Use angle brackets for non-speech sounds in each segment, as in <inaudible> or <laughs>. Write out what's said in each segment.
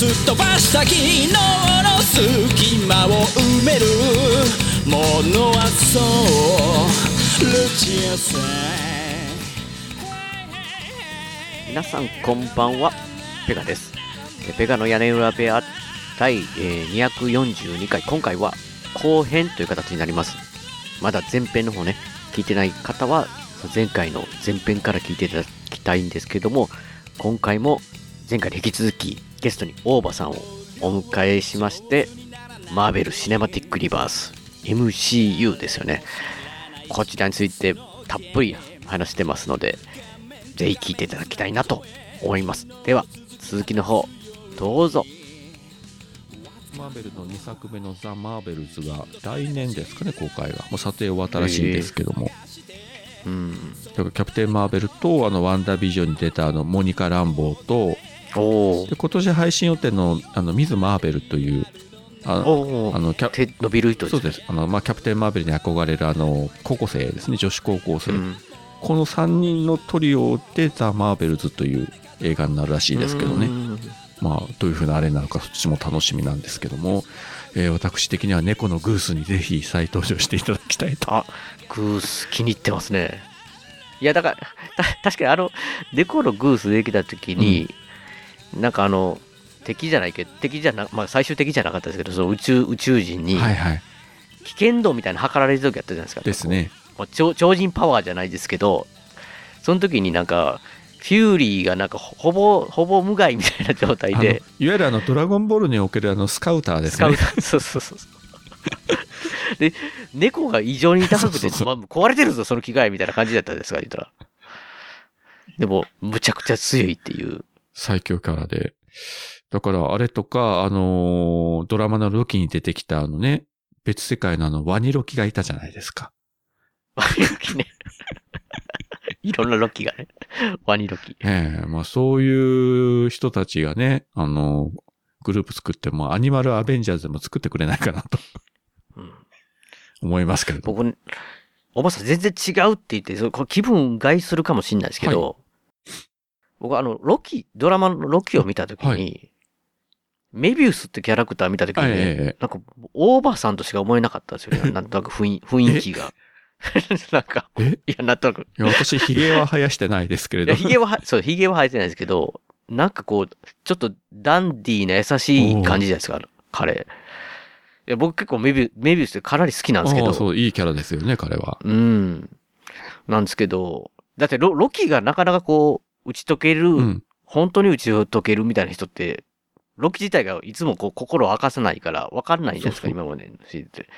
すっ飛ばした昨日の隙間を埋めるものはそうルチアさん皆さんこんばんは。ペガですえペガの屋根裏部屋第、えー242回今回は後編という形になります。まだ前編の方ね聞いてない方は前回の前編から聞いていただきたいんですけども今回も前回に引き続きゲストに大場さんをお迎えしましてマーベル・シネマティック・リバース MCU ですよねこちらについてたっぷり話してますのでぜひ聞いていただきたいなと思います。では、続きの方、どうぞ。マーベルの2作目のザ・マーベルズが来年ですかね、公開が。もう撮影終わったらしいんですけども。うん。キャプテン・マーベルと、あの、ワンダービジョンに出たあの、モニカ・ランボーと、おで、今年配信予定の、あの、ミズ・マーベルという、あの、おあのキャ手伸びる人そうです。あの、まあ、キャプテン・マーベルに憧れる、あの、高校生ですね、女子高校生。うん。この3人のトリオでザ・マーベルズという映画になるらしいですけどね。うんまあ、どういう風なあれなのか、そっちも楽しみなんですけども、えー私的には猫のグースにぜひ再登場していただきたいと。あ、グース気に入ってますね。いや、だから、た確かにあの、猫のグースできた時に、なんかあの、敵じゃないけど、敵じゃな、まあ最終敵じゃなかったですけど、その宇宙、宇宙人にはいはい。危険度みたいなの測られる時やったじゃないですか。ですね。こう超超人パワーじゃないですけどその時になんかフューリーがなんかほほぼほぼ無害みたいな状態あのいわでゆるあの、ドラゴンボールにおけるあの、スカウターですねスカウタ。ー <laughs> そうそうそうそうで猫が異常に高くてそうそうそうまあ壊れてるぞその機械みたいな感じだったんですか言ったらでもむちゃくちゃ強いっていう最強キャラで。だから、あれとか、あのードラマのロキに出てきたあのね、別世界のあの、ワニロキがいたじゃないですか。ワニロキね <laughs> いろんなロキがねワニロキええまあそういう人たちがね、あのーグループ作っても、アニマルアベンジャーズでも作ってくれないかなとうん思いますけれども。僕、おばさん全然違うって言って、そ気分害するかもしれないですけど、僕あの、ロキ、ドラマのロキを見たときに、はいメビウスってキャラクター見たときに、なんか、オーバーさんとしか思えなかったんですよね。<laughs> なんとなく雰囲気が。<laughs> なんか、え？いや、なんとなく。いや、私、髭は生やしてないですけれど。髭はは、<laughs> そう、髭は生えてないですけど、なんかこう、ちょっとダンディーな優しい感じじゃないですか、彼。いや、僕結構メビウメビウスってかなり好きなんですけど、そう、いいキャラですよね、彼は。うん。なんですけど、だってロロキがなかなかこう、打ち解ける、うん。本当に打ち解けるみたいな人って、ロキ自体がいつもこう心を明かさないから分かんないじゃないですか、今までのシリーズって。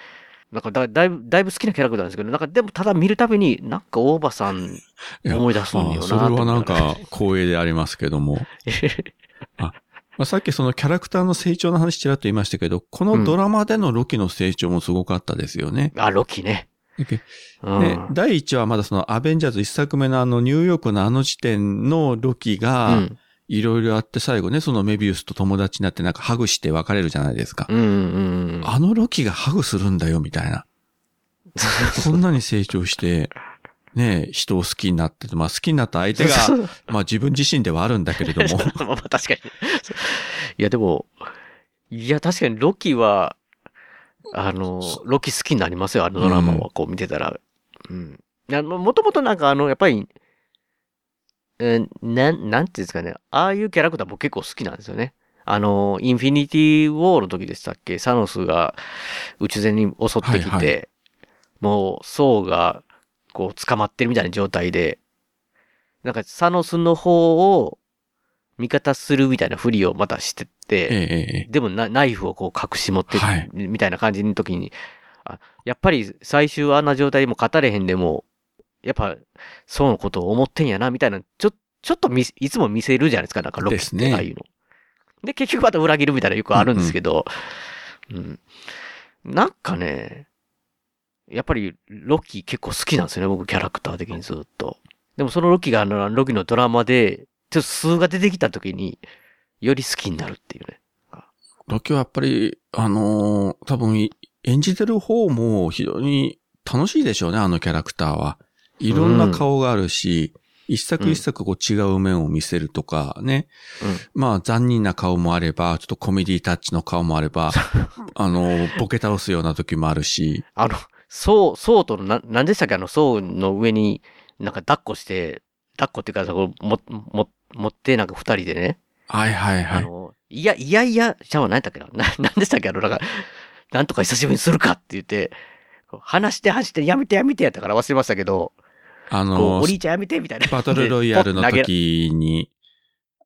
なんかだだいぶ、だいぶ好きなキャラクターなんですけど、なんかでもただ見るたびに、なんか大場さん、思い出すんだよなああそれはなんとか光栄でありますけども。<laughs> まあ、さっきそのキャラクターの成長の話ちらっと言いましたけど、このドラマでのロキの成長もすごかったですよね。あ、ロキね。第1話はまだそのアベンジャーズ1作目のあのニューヨークのあの時点のロキうがん。いろいろあって最後ね、そのメビウスと友達になってなんかハグして別れるじゃないですか。うんうんうん。あのロキがハグするんだよみたいな。<laughs> こんなに成長して、ね人を好きになってて、まあ好きになった相手が、まあ自分自身ではあるんだけれども、<laughs> まあまあ確かに。いやでも、いや確かにロキは、あの、ロキ好きになりますよ、あのドラマはこう見てたら。うん。もともとなんかあの、やっぱり、えーなん、なんていうんですかね、ああいうキャラクター僕結構好きなんですよね。あの、インフィニティウォーの時でしたっけ？サノスが宇宙船に襲ってきて、はいはもう、ソウが、こう、捕まってるみたいな状態で、なんか、サノスの方を、味方するみたいなふりをまたしてて、でもなナイフをこう隠し持って、はい。みたいな感じの時に、あ、やっぱり最終はあんな状態でも勝たれへんでも、やっぱ、そうのことを思ってんやな、みたいな、ちょ、ちょっとみ、いつも見せるじゃないですか、なんかロッキって、ああいうの。で、結局また裏切るみたいなのよくあるんですけど、うん、なんかね、やっぱりロッキー結構好きなんですよね、僕キャラクター的にずっと。でもそのロッキーがあの、ロッキーのドラマで、ちょっと数が出てきた時に、より好きになるっていうね。ロキはやっぱり、あのー多分い、演じてる方も非常に楽しいでしょうね、あのキャラクターは。いろんな顔があるし、一作一作こう違う面を見せるとかね。まあ残忍な顔もあれば、ちょっとコメディタッチの顔もあれば、<laughs> あの、ボケ倒すような時もあるし。あの、そう、そうとの、な、なんでしたっけ？あの、そうの上に、なんか抱っこして、抱っこっていうか、そこ、も、も、持って、なんか二人でね。はいはいはい。あの、いや、いやいや、じゃあ何やったっけな、な、<laughs> なんでしたっけ？あの、なんか、なんとか久しぶりにするかって言って、話して話して、やめてやめてやったから忘れましたけど、あのお、兄ちゃんやめてみたいな。バトルロイヤルの時に、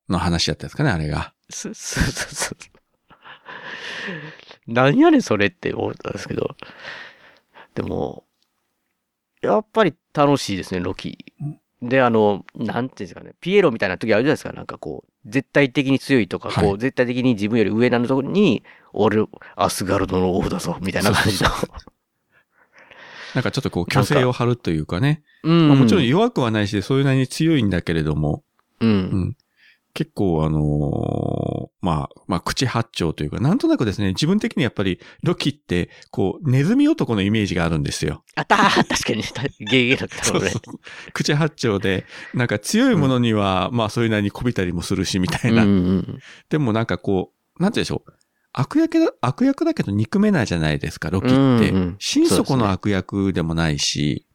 の話だったんですかね、あれが。そうそうそう。<laughs> 何やねんそれって思ったんですけど。でも、やっぱり楽しいですね、ロキ。で、あの、なんていうんですかね、ピエロみたいな時あるじゃないですか、なんかこう、絶対的に強いとか、はいこう、絶対的に自分より上なのところに、俺、アスガルドの王だぞ、みたいな感じの。<laughs> なんかちょっとこう、虚勢を張るというかね。うん。まあもちろん弱くはないし、そういうなりに強いんだけれども、う。うんん。結構あのーまあ、まあ、口八丁というか、なんとなくですね、自分的にやっぱり、ロキって、こう、ネズミ男のイメージがあるんですよ。あったー <laughs> 確かに、ゲーゲーだったそうそう。口八丁で、なんか強いものには、まあ、そういうなりにこびたりもするし、みたいな。うんうんでもなんかこう、なんて言うんでしょう。悪役だ、悪役だけど憎めないじゃないですか、ロキって。うんうん心底の悪役でもないし、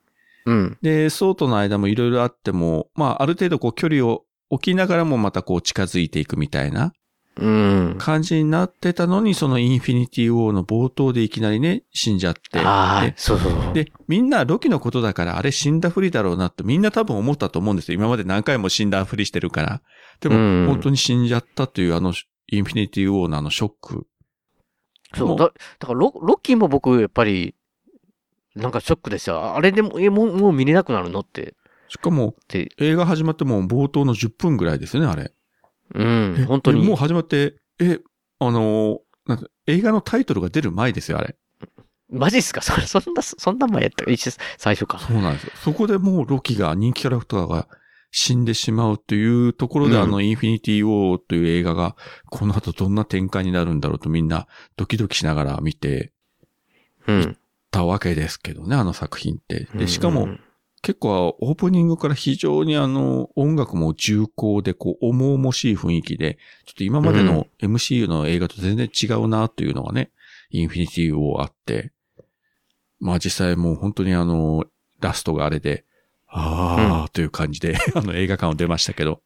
うん。で、ソーとの間もいろいろあっても、まあ、ある程度こう距離を置きながらもまたこう近づいていくみたいなうん。感じになってたのに、そのインフィニティウォーの冒頭でいきなりね、死んじゃって。ああで、そうそうそう。で、みんなロキのことだから、あれ死んだふりだろうなってみんな多分思ったと思うんですよ。今まで何回も死んだふりしてるから。でも、うん本当に死んじゃったというあの、インフィニティウォーのあのショック。そう、だだからロ、ロッキーも僕、やっぱり、なんかショックでした。あれでも、え、もう、もう見れなくなるのって。しかも、映画始まってもう冒頭の10分ぐらいですよね、あれ。うんえ、本当に。でもう始まって、え、あのーなんか映画のタイトルが出る前ですよ、あれ。マジっすか？<laughs> それ、そんな、そんな前やった？一最初か。そうなんですよ。そこでもうロキが、人気キャラクターが死んでしまうというところで、うんあの、インフィニティ・ウォーという映画が、この後どんな展開になるんだろうとみんなドキドキしながら見てうん。たわけですけどね、あの作品って。うんで、しかも、結構オープニングから非常にあの、音楽も重厚で、こう、重々しい雰囲気で、ちょっと今までの MCU の映画と全然違うなというのがね、インフィニティ・ウォーあって、まあ実際もう本当にあの、ラストがあれで、あーという感じで、<laughs> あの映画館を出ましたけど、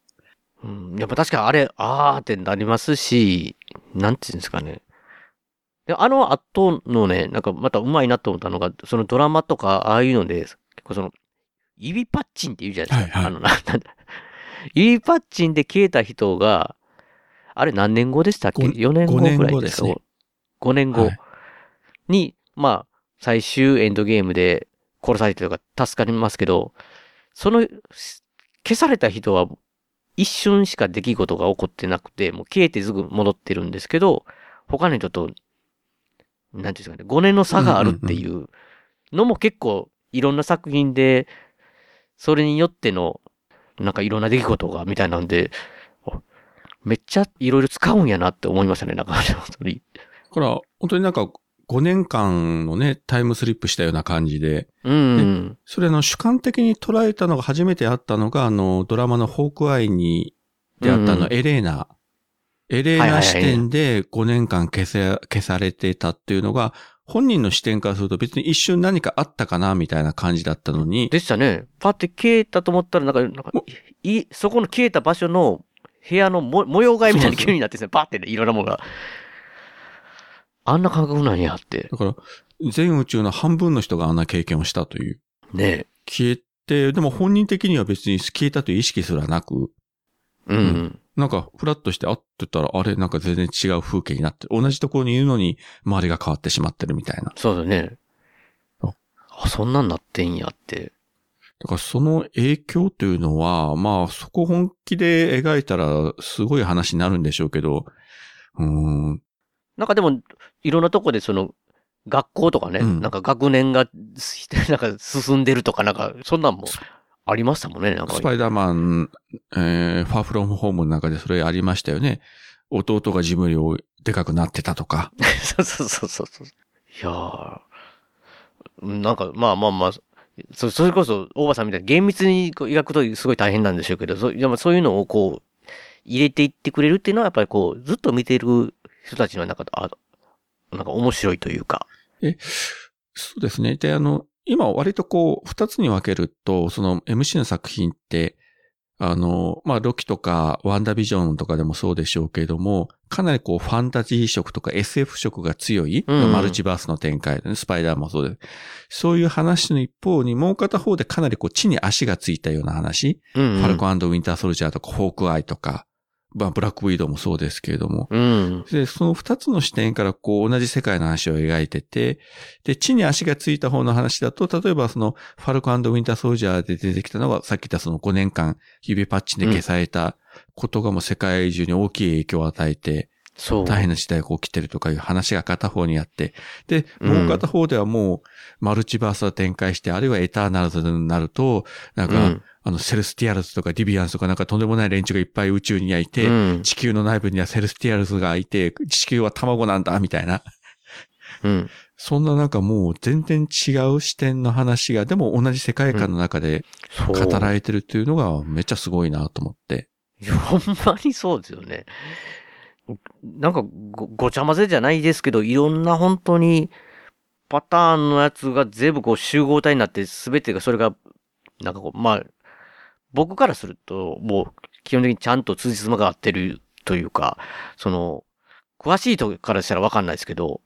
うん。やっぱ確かにあれ、あーってなりますし、なんていうんですかね。で、あの後のね、なんかまたうまいなと思ったのが、そのドラマとか、ああいうので、結構その、指パッチンって言うじゃないですか。はいはいあの、な、なんだ指パッチンで消えた人が、あれ何年後でしたっけ？ご ?4 年後ぐらい5年後でかですすね ?5 年後はいに、まあ、最終エンドゲームで殺されてとか助かりますけど、その、消された人は一瞬しか出来事が起こってなくて、もう消えてすぐ戻ってるんですけど、他の人と、なんていうんですかね、5年の差があるっていうのも結構いろんな作品で、それによっての、なんかいろんな出来事が、みたいなんで、あめっちゃいろいろ使うんやなって思いましたね、なんか、本当に。だから本当になんか5年間のね、タイムスリップしたような感じで、うん。それあの主観的に捉えたのが初めてあったのが、あの、ドラマのホークアイにであったあの、うんエレーナ。エレーナ視点で5年間消せ、消されてたっていうのが、本人の視点からすると別に一瞬何かあったかなみたいな感じだったのに、でしたね。パって消えたと思ったら、なんか、なんかおい、いそこの消えた場所の部屋のも模様替えみたいな急になってですね、パってね、いろんなものが。あんな感覚なんやって。だから、全宇宙の半分の人があんな経験をしたという。ね消えて、でも本人的には別に消えたという意識すらなく、うん。うんなんか、フラッとして、あってたら、あれ、なんか全然違う風景になって、同じところにいるのに、周りが変わってしまってるみたいな。そうだねあ。あ、そんなんなってんやって。だからその影響というのは、まあそこ本気で描いたらすごい話になるんでしょうけど、うん。なんかでも、いろんなとこでその、学校とかね、うんなんか学年が、なんか進んでるとか、なんか、そんなんもありましたもんね、なんか。スパイダーマン、えー、ファーフロムホームの中でそれありましたよね。弟がジムよりでかくなってたとか。<laughs> そうそうそうそうそう。いやー、なんか、まあまあまあ、そそれこそ、大場さんみたいに厳密にこう描くとすごい大変なんでしょうけど、そでもそういうのをこう、入れていってくれるっていうのは、やっぱりこう、ずっと見てる人たちの中で、あなんか面白いというか。そうですね。で、あの、今割とこう、二つに分けると、その MC の作品って、あの、まあ、ロキとかワンダービジョンとかでもそうでしょうけれども、かなりこう、ファンタジー色とか SF 色が強い、うん。マルチバースの展開でね、スパイダーもそうで、そういう話の一方に、もう片方でかなりこう、地に足がついたような話、うん、うん。ファルコンウィンターソルジャーとか、ホークアイとか、まあ、ブラックウィドウもそうですけれども、うん。で、その二つの視点からこう同じ世界の話を描いてて、で、地に足がついた方の話だと、例えばそのファルコンウィンターソルジャーで出てきたのは、さっき言ったその5年間指パッチンで消されたことがもう世界中に大きい影響を与えて、そう。大変な時代が起きてるとかいう話が片方にあって、で、うんもう片方ではもうマルチバースを展開して、あるいはエターナルズになると、なんか、うんあの、セルスティアルズとかディヴィアンツとかなんかとんでもない連中がいっぱい宇宙にはいて、うん。地球の内部にはセルスティアルズがいて、地球は卵なんだ、みたいな。うん。そんななんかもう全然違う視点の話が、でも同じ世界観の中で。語られてるっていうのがめっちゃすごいなと思って。いやほんまにそうですよね。なんかご、ごちゃ混ぜじゃないですけど、いろんな本当にパターンのやつが全部こう集合体になって、すべてがそれが、なんかこう、まあ、僕からすると、もう、基本的にちゃんと通じつまが合ってるというか、その、詳しい人からしたらわかんないですけど、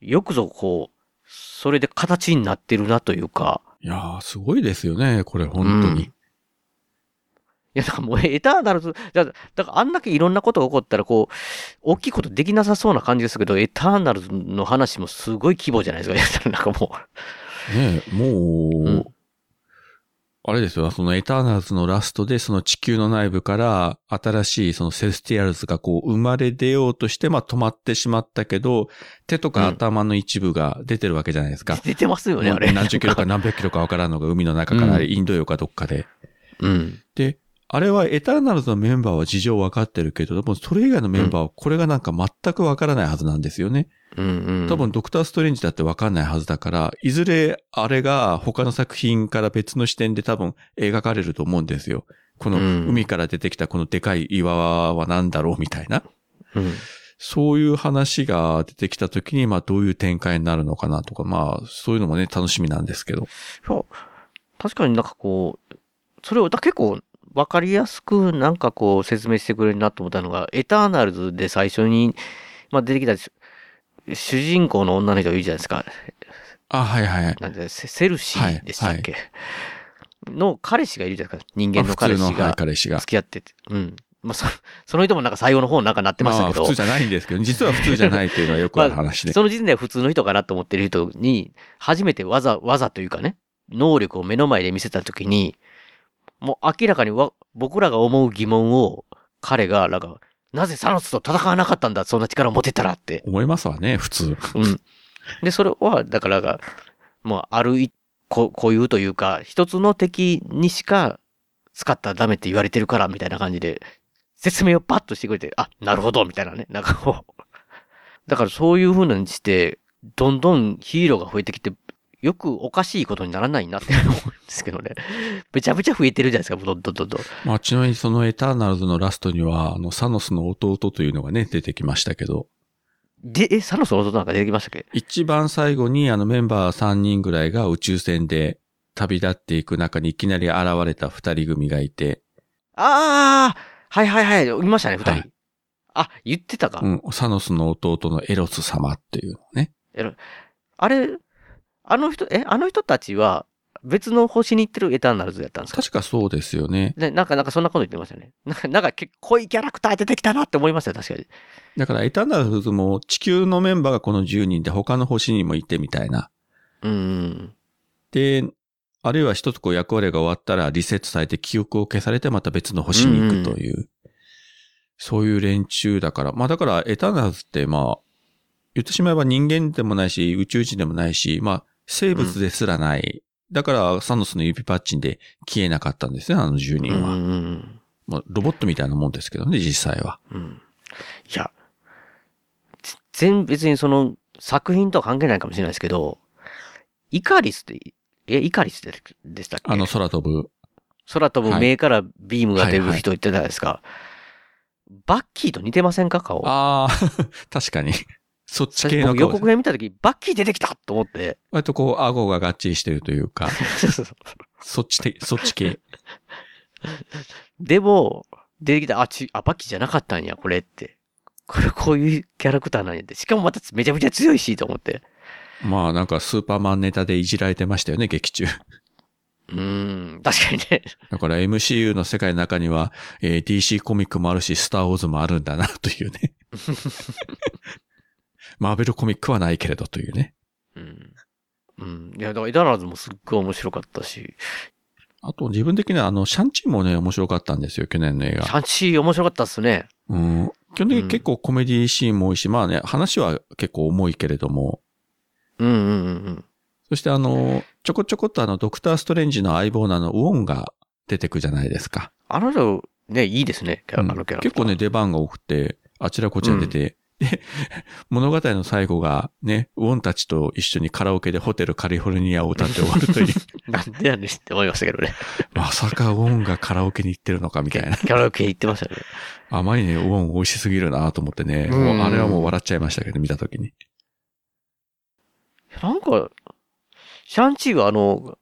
よくぞこう、それで形になってるなというか、いやー、すごいですよね、これ本当に。うんいや、だからもうエターナルズ、だだからあんだけいろんなことが起こったら、こう、大きいことできなさそうな感じですけど、エターナルズの話もすごい規模じゃないですか。<laughs> なんかもねえもう、うんあれですよ、そのエターナルズのラストでその地球の内部から新しいそのセルスティアルズがこう生まれ出ようとして、まあ止まってしまったけど、手とか頭の一部が出てるわけじゃないですかう、。出てますよね、あれ。何十キロか何百キロかわからんのが海の中からうんインド洋かどっかで。うん。で、あれはエターナルズのメンバーは事情わかってるけど、でもそれ以外のメンバーはこれがなんか全くわからないはずなんですよね。うんうん。多分ドクターストレンジだってわかんないはずだから、いずれあれが他の作品から別の視点で多分描かれると思うんですよ。このうん海から出てきたこのでかい岩は何だろうみたいな。うん。そういう話が出てきた時に、まあどういう展開になるのかなとか、まあそういうのもね、楽しみなんですけど。そう。確かになんかこう、それをだ結構わかりやすくなんかこう説明してくれるなと思ったのが、エターナルズで最初に、まあ出てきた主主人公の女の人がいるじゃないですか。あ、はいはい。なんで、セセルシーでしたっけ、の彼氏がいるじゃないですか。人間の彼氏が彼氏が。付き合ってて。うん。まあそ、<laughs> その人もなんか最後の方なんかなってましたけど。あ普通じゃないんですけど、実は普通じゃないっていうのはよくある話で。その時点では普通の人かなと思ってる人に、初めてわざ、わざというかね、能力を目の前で見せたときに、もう明らかにわ僕らが思う疑問を、彼が、なんか、なぜサノスと戦わなかったんだ、そんな力を持てたらって。思いますわね、普通。うん。で、それは、だからが、もう、あるい、こ固有というか、一つの敵にしか使ったらダメって言われてるから、みたいな感じで、説明をパッとしてくれて、あ、なるほど、みたいなね。なんかこう。だからそういう風にして、どんどんヒーローが増えてきて、よくおかしいことにならないなって思うんですけどね。めちゃめちゃ増えてるじゃないですか、どんどんどんどん。まあ、ちなみにそのエターナルズのラストには、あの、サノスの弟というのがね、出てきましたけど、で、え、サノスの弟なんか出てきましたっけ？一番最後にあのメンバー3人ぐらいが宇宙船で旅立っていく中にいきなり現れた二人組がいて、ああはいはいはい、いましたね、二人。はいあ、言ってたか。うん、サノスの弟のエロス様っていうのね。あれ、あの人、え、あの人たちは別の星に行ってるエターナルズやったんですか？確かそうですよね。でなんか、なんかそんなこと言ってましたね。なんか、なんか結構濃いキャラクター出てきたなって思いましたよ、確かに。だからエターナルズも地球のメンバーがこの10人で他の星にもいてみたいな。うん。で、あるいは一つこう役割が終わったらリセットされて記憶を消されてまた別の星に行くという。そういう連中だから、まあだからエターナルズってまあ、言ってしまえば人間でもないし、宇宙人でもないし、まあ生物ですらない。だからサノスの指パッチンで消えなかったんですね、あの10人は。うんうんうん。まあロボットみたいなもんですけどね、実際は。うん。いや、全然別にその作品とは関係ないかもしれないですけど、イカリスって、え、イカリスででしたっけ？あの空飛ぶ。空飛ぶはい目からビームが出るはいはい人言ってたじゃないですか。バッキーと似てませんか顔？ああ、<laughs> 確かに。そっち最系の予告。編見たとき、バッキー出てきたと思って。割とこう、顎ががっちりしてるというか、そっちて、そっち系。でも、出てきた、あ、ち、あ、バッキーじゃなかったんや、これって。これ、こういうキャラクターなんやって。しかもまためちゃめちゃ強いし、と思って。まあなんかスーパーマンネタでいじられてましたよね、劇中。うーん、確かにね。だから MCU の世界の中には、えー DC コミックもあるし、スターウォーズもあるんだな、というね。<laughs> マーベルコミックはないけれどというね。うん。うん。いや、だから、エターナルズもすっごい面白かったし、あと自分的にはあの、シャンチーもね、面白かったんですよ、去年の映シ画。ャンチー面白かったっすね。うん。基本的に結構コメディシーンも多いし、まあね、話は結構重いけれども、うんうんうんうん。そしてあの、ちょこちょこっとあの、ドクターストレンジの相棒のあの、ウォンが出てくじゃないですか。あの人、ね、いいですね、あのキャラクター。結構ね、出番が多くて、あちらこちら出て、で、物語の最後がね、ウォンたちと一緒にカラオケでホテルカリフォルニアを歌って終わるという、なんでやねんって思いましたけどね。まさかウォンがカラオケに行ってるのかみたいな。<laughs> キャラ系言ってましたね。あまりね、ウォン美味しすぎるなと思ってね、あれはもう笑っちゃいましたけど、見たときに。なんか、シャンチーはあの、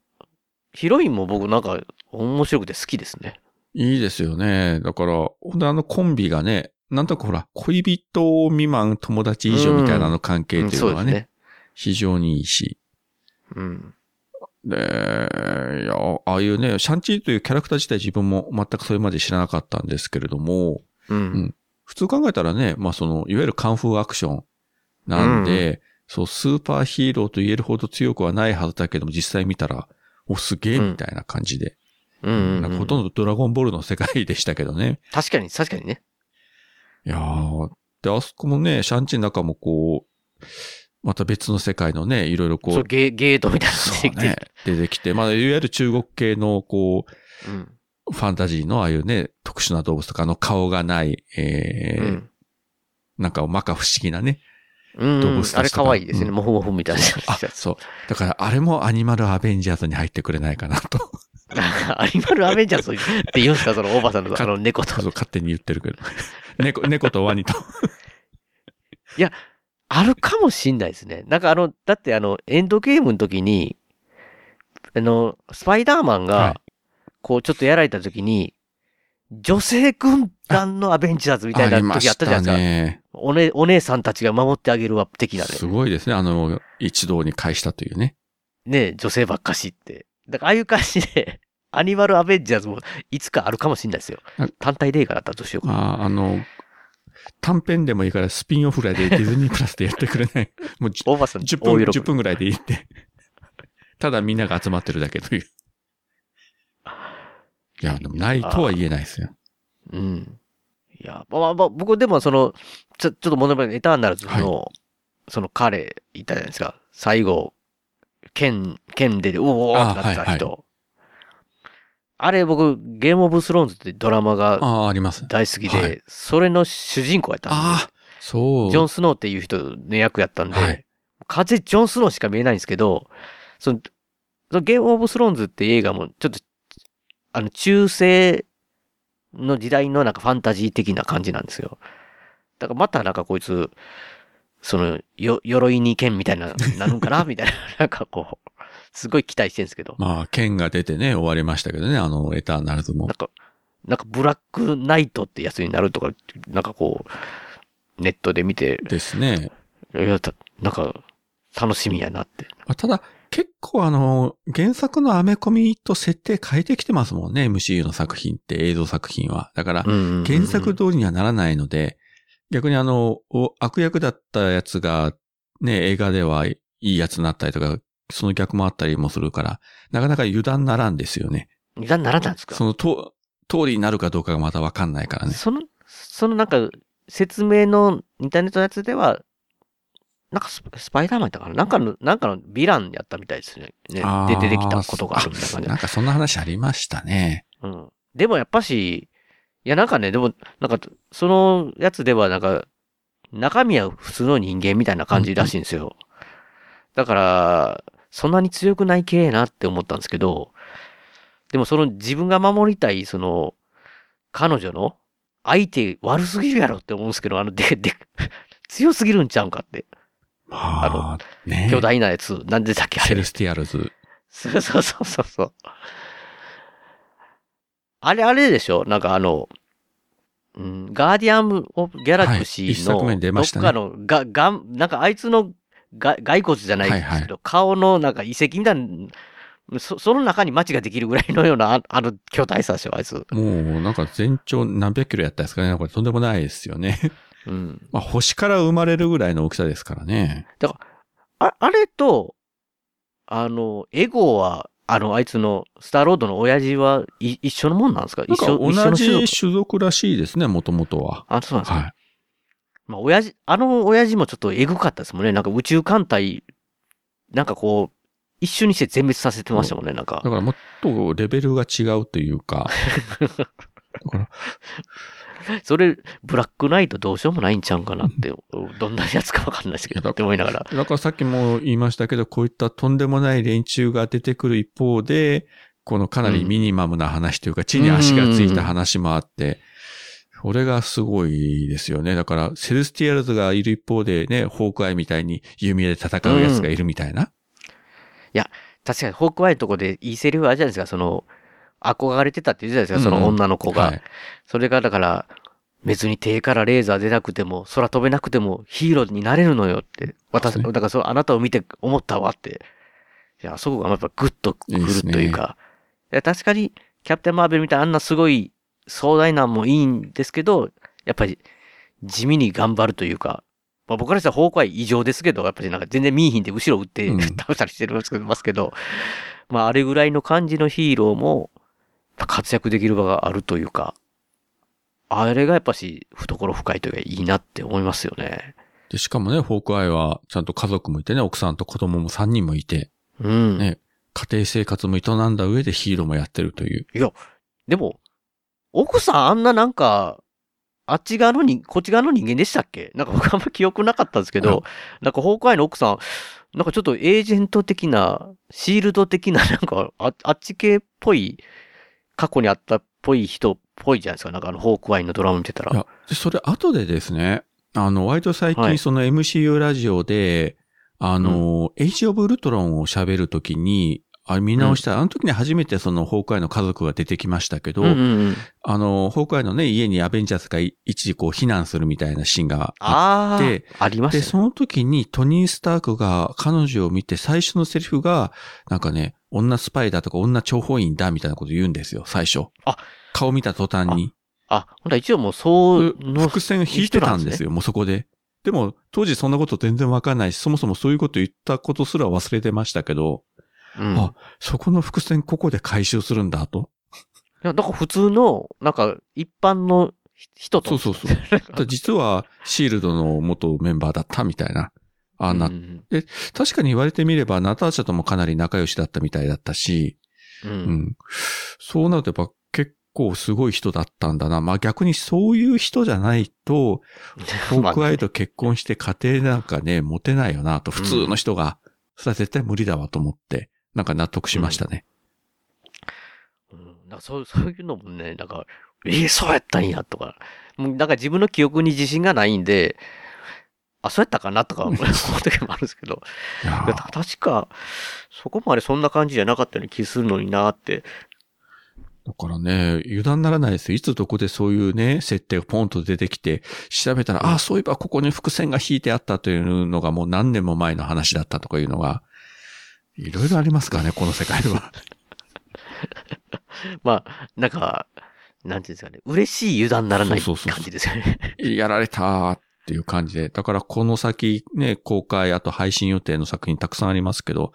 ヒロインも僕なんか面白くて好きですね。いいですよね。だから、ほんであのコンビがね、なんとかほら、恋人未満友達以上みたいなあの関係っていうのがね、うんそうですね。非常にいいし。うん。で、いや、ああいうね、シャンチーというキャラクター自体自分も全くそれまで知らなかったんですけれども、うん。ん普通考えたらね、まあその、いわゆるカンフーアクションなんで、そう、スーパーヒーローと言えるほど強くはないはずだけども、実際見たら、お、すげえみたいな感じで。うんうんうんなんかほとんどドラゴンボールの世界でしたけどね。確かに、確かにね。いやー、で、あそこもね、シャンチーの中もこう、また別の世界のね、いろいろこう、そうゲーゲートみたいなのそ出てきてうね、出てきて、まあ、いわゆる中国系の、こう、うん。ファンタジーのああいうね、特殊な動物とかあの顔がない、えーうん。なんか摩訶不思議なね。うん動物たちとかあれ可愛いですね。うんモフモフみたいな。あ、そう。だからあれもアニマルアベンジャーズに入ってくれないかなと。<laughs> アニマルアベンジャーズって言うんですか？そのおばさんのあの猫とそう。勝手に言ってるけど。<laughs> 猫、猫とワニと。あるかもしんないですね。なんかあの、だってあの、エンドゲームの時に、あの、スパイダーマンはいが、こうちょっとやられた時に、女性軍団のアベンジャーズみたいな時あったじゃないですか。ね。おね、お姉さんたちが守ってあげるわ、的なね。すごいですね。あの、一堂に会したというね。ね、女性ばっかしって。だからああいう感じで、<laughs> アニマルアベンジャーズもいつかあるかもしんないですよあ。単体で映画だったらどうしようかな。あーあの、短編でもいいからスピンオフぐらいで <laughs> ディズニープラスでやってくれない？もうじおばさん、10分、大喜び10分ぐらいでいいって。ただみんなが集まってるだけという。いや、でもないとは言えないですよ。うん。いや、まあまあまあ、僕でもその、ちょ、ちょっと物語エターナルズの、その彼いたじゃないですか。最後、剣、剣で、うおーってなった人。ああれ僕、ゲームオブスローンズってドラマがああ、あります。大好きで、はいそれの主人公やったんああ、そう。ジョン・スノーっていう人の役やったんで、はい風ジョン・スノーしか見えないんですけど、その、そのゲームオブスローンズって映画も、ちょっと、あの、中世の時代のなんかファンタジー的な感じなんですよ。だからまたなんかこいつ、その、よ、鎧に剣みたいな、なるんかな？<laughs> みたいな、なんかこう、すごい期待してるんですけど、まあ、剣が出てね、終わりましたけどね、あの、エターナルズもなん。か、なんかブラックナイトってやつになるとか、なんかこう、ネットで見て、ですね。いや、たなんか、楽しみやなって。まあただ、結構あの、原作のアメコミと設定変えてきてますもんね、MCU の作品って、映像作品は。だから、原作通りにはならないので、逆にあの、お悪役だったやつが、ね、映画ではいいやつになったりとか、その逆もあったりもするから、なかなか油断ならんですよね。油断ならないんですか？そのと、通りになるかどうかがまたわかんないからね。その、そのなんか、説明のインターネットのやつでは、なんかススパイダーマンやったかな？なんかの、なんかのヴィランやったみたいですね。ねで、出てきたことがあるみたいな感じなんかそんな話ありましたね。うん。でもやっぱし、いやなんかね、でも、なんか、そのやつではなんか、中身は普通の人間みたいな感じらしいんですよ。だから、そんなに強くない系なって思ったんですけど、でもその自分が守りたい、その、彼女の相手悪すぎるやろって思うんですけど、あの、で、で、強すぎるんちゃうんかって。まあ、ね巨大なやつ、なんでだっけあれセレ。スティアルズ。そうそうそうそう。あれあれでしょ？なんかあの、うん、ガーディアン・オブ・ギャラクシーの、どっかの、が、がん、なんかあいつのが骸骨じゃないですけど、はいはい顔のなんか遺跡みたいな、そその中に街ができるぐらいのような、ああの巨大さでしょ、あいつ。もう、なんか全長何百キロやったんですかね。これとんでもないですよね。うん。<laughs> まあ、星から生まれるぐらいの大きさですからね。ああれと、あの、エゴは、あの、あいつの、スターロードの親父はい一緒のもんなんですか？一緒、同じ種族？らしいですね、もともとは。あ、そうなんですか、はい。まあ、親父、あの親父もちょっとエグかったですもんね。なんか宇宙艦隊、なんかこう、一瞬にして全滅させてましたもんね、なんかだ。からもっとレベルが違うというか。<laughs> だから <laughs> それ、ブラックナイトどうしようもないんちゃうんかなって、どんなやつかわかんないですけど、って思いながら。だからさっきも言いましたけど、こういったとんでもない連中が出てくる一方で、このかなりミニマムな話というか、地に足がついた話もあって、これがすごいですよね。だから、セルスティアルズがいる一方でね、ホークアイみたいに弓で戦うやつがいるみたいな。確かに、ホークアイのとこでいいセリフあるじゃないですか、その、憧れてたって言うじゃないですか、その女の子が。はい。それがだから、別に手からレーザー出なくても、空飛べなくてもヒーローになれるのよって。私、だからそう、あなたを見て思ったわって。いや、そこがやっぱグッとくるというか。いや確かに、キャプテン・マーベルみたいなあんなすごい壮大なんもいいんですけど、やっぱり地味に頑張るというか、まあ、僕からしたら方向は異常ですけど、やっぱりなんか全然見えひんで後ろ打ってうん <laughs> 倒したりしてますけど、まああれぐらいの感じのヒーローも活躍できる場があるというか、あれがやっぱし懐深いというかいいなって思いますよね。で、しかもね、ホークアイはちゃんと家族もいてね、奥さんと子供も3人もいて、うん。ね家庭生活も営んだ上でヒーローもやってるという。いや、でも、奥さんあんななんか、あっち側のに、こっち側の人間でしたっけ？なんか僕あんま記憶なかったんですけど、なんか、ホークアイの奥さん、なんかちょっとエージェント的な、シールド的な、なんか、ああっち系っぽい、過去にあったっぽい人っぽいじゃないですか。なんかあの、ホークアイのドラマ見てたら。いや、でそれ後でですね、あの、割と最はい近その MCU ラジオで、あの、エイジオブウルトロンを喋るときに、あ見直したら、あの時に初めてそのホークアイの家族が出てきましたけど、うんうんうん。あの、ホークアイのね、家にアベンジャーズがい一時こう避難するみたいなシーンがああで、で、ありましたね。その時にトニー・スタークが彼女を見て最初のセリフが、なんかね、女スパイだとか女諜報員だみたいなこと言うんですよ、最初。あ顔見た途端に。あ、ほんと一応もうそうの、伏線引いてたんですよ、もうそこで。でも、当時そんなこと全然わかんないし、そもそもそういうこと言ったことすら忘れてましたけど、うん。あそこの伏線ここで回収するんだと。いや、だから普通の、なんか、一般の人と。そうそうそう。<laughs> 実は、シールドの元メンバーだったみたいな。あんな、うん確かに言われてみれば、ナターシャともかなり仲良しだったみたいだったし、う。うんん。そうなるとやっぱ結構すごい人だったんだな。まあ逆にそういう人じゃないと、ホークアイと結婚して家庭なんかね、持てないよなと、普通の人が。それは絶対無理だわと思って、なんか納得しましたね。うんなんかそうそういうのもね、なんか、えーそうやったんや、とか。もうなんか自分の記憶に自信がないんで、あ、そうやったかなとか思う時もあるんですけど、確か、そこまでそんな感じじゃなかったような気するのになって。だからね、油断ならないですよ。いつどこでそういうね、設定がポンと出てきて、調べたら、ああ、そういえばここに伏線が引いてあったというのがもう何年も前の話だったとかいうのが、いろいろありますからね、この世界は。<laughs> まあ、なんか、なんていうんですかね、嬉しい油断ならないそうそうそうそう感じですよね。やられたーっっていう感じで。だからこの先ね、公開、あと配信予定の作品たくさんありますけど、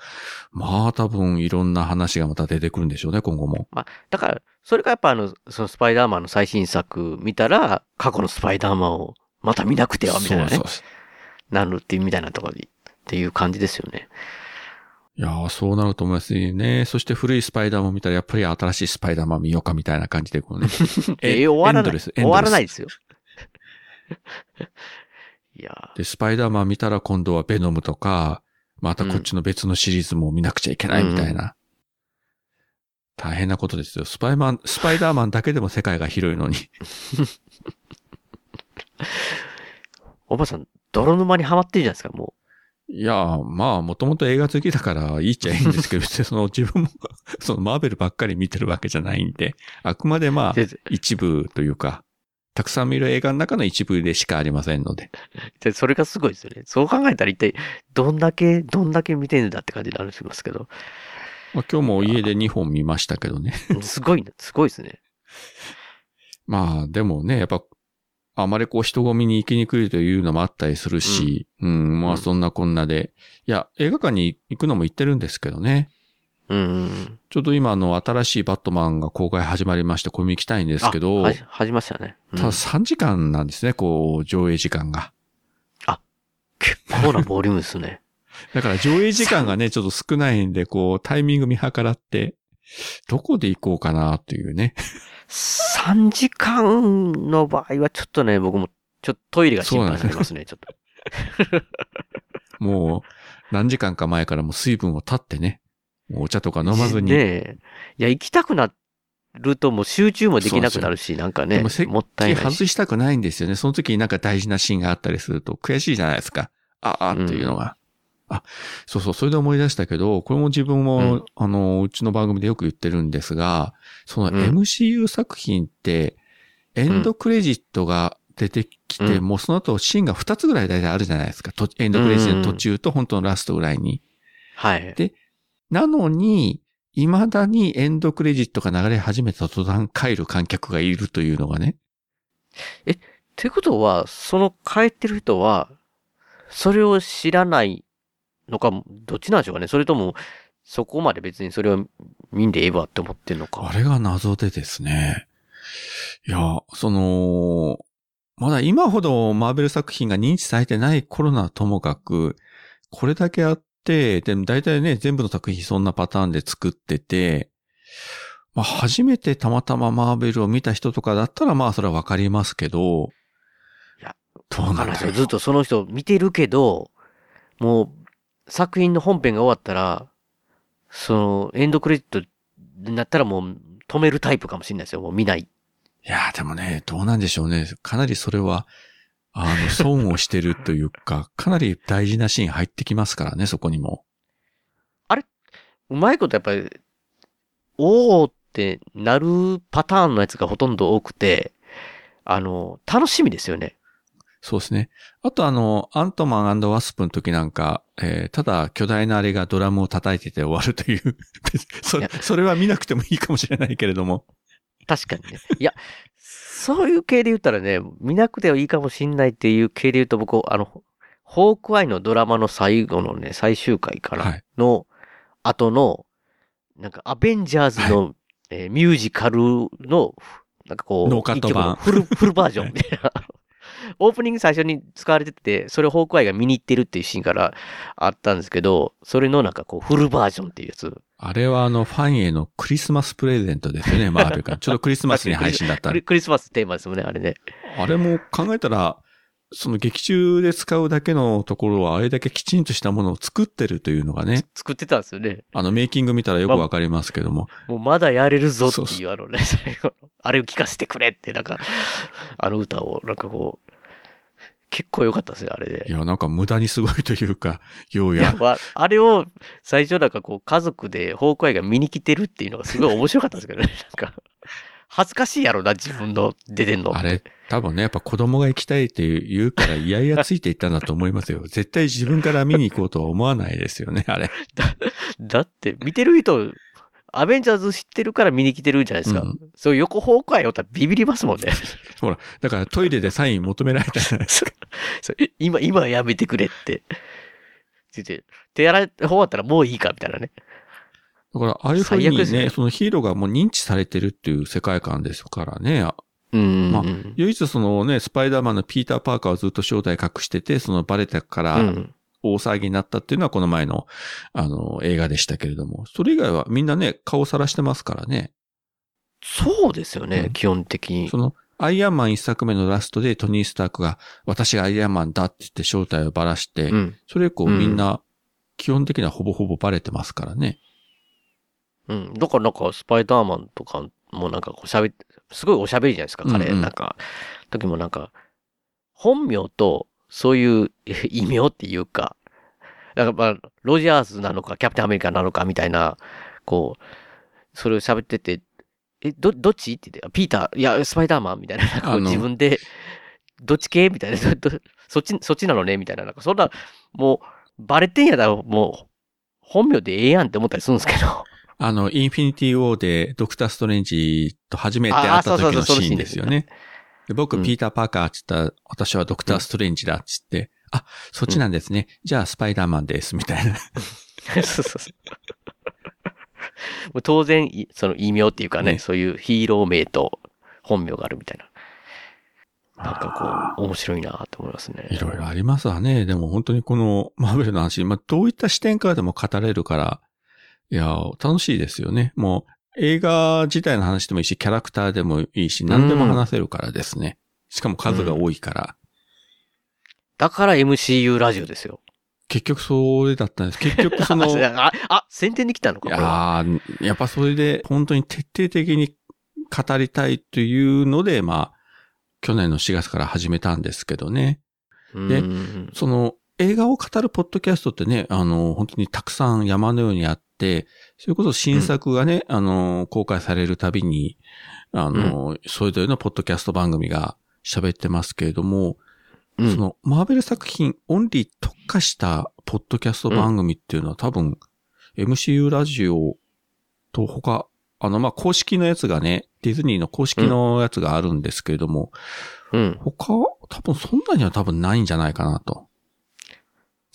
まあ多分いろんな話がまた出てくるんでしょうね、今後も。まあ、だから、それがやっぱあの、そのスパイダーマンの最新作見たら、過去のスパイダーマンをまた見なくては、みたいなねそう。そうなるっていうみたいなところで、っていう感じですよね。いやーそうなると思いますね。そして古いスパイダーマン見たらやっぱり新しいスパイダーマン見ようかみたいな感じで、こうね。<laughs> え、終わらない。終わらないですよ。いやで、スパイダーマン見たら今度はベノムとか、またこっちの別のシリーズも見なくちゃいけないみたいな。大変なことですよ。スパイマン、スパイダーマンだけでも世界が広いのに。<laughs> おばさん、泥沼にはまってるじゃないですか、もいやー、まあ、もともと映画好きだからいいっちゃいいんですけど、<laughs> 別にその自分も、そのマーベルばっかり見てるわけじゃないんで、あくまでまあ一部というか、たくさん見る映画の中の一部でしかありませんので。でそれがすごいですよね。そう考えたら一体、どんだけ、どんだけ見てんだって感じになるんですけど。まあ、今日も家で2本見ましたけどね。すごいな、すごいですね。まあ、でもね、やっぱ、あまりこう人混みに行きにくいというのもあったりするし、うん、まうんあそんなこんなで、いや、映画館に行くのも行ってるんですけどね。うん。ちょうど今あの新しいバットマンが公開始まりまして、これも行きたいんですけど、あはじ、始ましたね。うんただ3時間なんですね、こう、上映時間が。結構なボリュームですね。<laughs> だから上映時間がね、ちょっと少ないんで、こう、タイミング見計らって、どこで行こうかなっていうね。3時間の場合はちょっとね、僕も、ちょっとトイレが心配になりますね、ちょっと。<laughs> もう、何時間か前からもう水分を断ってね、お茶とか飲まずに。ねえ。いや、行きたくなるともう集中もできなくなるし、なんかねでも席、もったいないし。外したくないんですよね。その時になんか大事なシーンがあったりすると悔しいじゃないですか。ああ、っていうのが。あ、そうそう、それで思い出したけど、これも自分も、うんあの、うちの番組でよく言ってるんですが、そのうん MCU 作品って、エンドクレジットが出てきて、うんもうその後シーンが2つぐらい大体あるじゃないですか。とエンドクレジットの途中と本当のラストぐらいに。はい。でなのに、未だにエンドクレジットが流れ始めた途端帰る観客がいるというのがね。ということは、その帰ってる人は、それを知らないのか、どっちなんでしょうかね。それとも、そこまで別にそれを見んでええわって思ってんのか。あれが謎でですね。いや、その、まだ今ほどマーベル作品が認知されてない頃ならともかく、これだけあって、でも大体ね、全部の作品そんなパターンで作ってて、まあ初めてたまたまマーベルを見た人とかだったらまあそれはわかりますけど、いや、どうなんだろうずっとその人見てるけど、もう、作品の本編が終わったら、その、エンドクレジットになったらもう止めるタイプかもしれないですよ。もう見ない。いやーでもね、どうなんでしょうね。かなりそれは、あの、損をしてるというか、かなり大事なシーン入ってきますからね、そこにも。うまいことやっぱり、おーってなるパターンのやつがほとんど多くて、あの、楽しみですよね。そうですね。あとあの、アントマンワスプの時なんか、えーただ巨大なあれがドラムを叩いてて終わるという <laughs> そいや、それは見なくてもいいかもしれないけれども。確かにね。いや、そういう系で言ったらね、見なくてはいいかもしんないっていう系で言うと僕、あの、ホークアイのドラマの最後のね、最終回かは。ないの後の、なんかアベンジャーズの、えーミュージカルの、なんかこう、ノーカット版フル、フルバージョンみたいな。<laughs> オープニング最初に使われてて、それをホークアイが見に行ってるっていうシーンからあったんですけど、それのなんかこう、フルバージョンっていうやつ。あれはあの、ファンへのクリスマスプレゼントですよね、<laughs> マーベルから。ちょうどクリスマスに配信だったク。リクリスマステーマですもんね、あれね。あれも考えたら、その劇中で使うだけのところは、あれだけきちんとしたものを作ってるというのがね、作ってたんですよね。あの、メイキング見たらよくわかりますけども。もうまだやれるぞっていうあのね、最後のあれを聞かせてくれって、なんか、あの歌を、なんかこう、結構良かったですよ、あれで。いや、なんか無駄にすごいというか、<laughs> よういやあ、あれを最初なんかこう家族でホークアイが見に来てるっていうのがすごい面白かったですけどね。<laughs> なんか、恥ずかしいやろな、自分の出てんの。あれ、多分ね、やっぱ子供が行きたいって言うから、いやいやついていったんだと思いますよ。<laughs> 絶対自分から見に行こうとは思わないですよね、あれ。だって見てる人、アベンジャーズ知ってるから見に来てるじゃないですか。うんそういう横方向やよったらビビりますもんね。<laughs> ほら、だからトイレでサイン求められたじゃないですか。<laughs> 今、今はやめてくれって。つって、手洗い終わったらもういいかみたいなね。だから、ああいうふうにねね、そのヒーローがもう認知されてるっていう世界観ですからね。うん。まあうん唯一そのね、スパイダーマンのピーター・パーカーはずっと正体隠してて、そのバレたからうん大騒ぎになったっていうのはこの前の、あの、映画でしたけれども、それ以外はみんなね、顔さらしてますからね。そうですよね、うん基本的にそ。の、アイアンマン一作目のラストでトニー・スタークが、私がアイアンマンだって言って正体をばらして、うん。それ以降うんみんな、基本的にはほぼほぼバレてますからね。うん。だからなんか、スパイダーマンとかもなんかこう喋って、すごいおしゃべりじゃないですか、彼。うんうんなんか、時もなんか、本名と、そういうえ異名っていうか、なんかまあ、ロジャーズなのか、キャプテンアメリカなのかみたいな、こう、それを喋ってて、え、ど、どっちって言って、ピーター、いや、スパイダーマンみたいな、なんか自分で、どっち系みたいな、<laughs> そっち、そっちなのねみたいな、なんかそんな、もう、バレてんやったらもう、本名でええやんって思ったりするんですけど。あの、インフィニティ・ウォーでドクター・ストレンジと初めて会った時のシーンですよね。で僕、う <laughs> んピーター・パーカーって言ったら、私はドクター・ストレンジだって言って、あ、そっちなんですね。じゃあ、スパイダーマンです、みたいな。そうそうそう。もう当然、いその異名っていうかね、ねそういうヒーロー名と本名があるみたいな。なんかこう、面白いなと思いますね。いろいろありますわね。でも本当にこのマーベルの話、まあ、どういった視点からでも語れるから、いや、楽しいですよね。もう、映画自体の話でもいいし、キャラクターでもいいし、何でも話せるからですね。しかも数が多いから。だから MCU ラジオですよ。結局それだったんです。結局その、<laughs> いあ、あ、宣伝に来たのか、これは。やっぱそれで本当に徹底的に語りたいというので、まあ、去年の4月から始めたんですけどね。でうんその映画を語るポッドキャストってね、あの、本当にたくさん山のようにあって、それこそ新作がね、あの、公開されるたびに、あの、それぞれのポッドキャスト番組が喋ってますけれども、うんそのマーベル作品オンリー特化したポッドキャスト番組っていうのは多分、MCU ラジオと他、あの、まあ、公式のやつがね、ディズニーの公式のやつがあるんですけれども、うん。他、多分そんなには多分ないんじゃないかなと。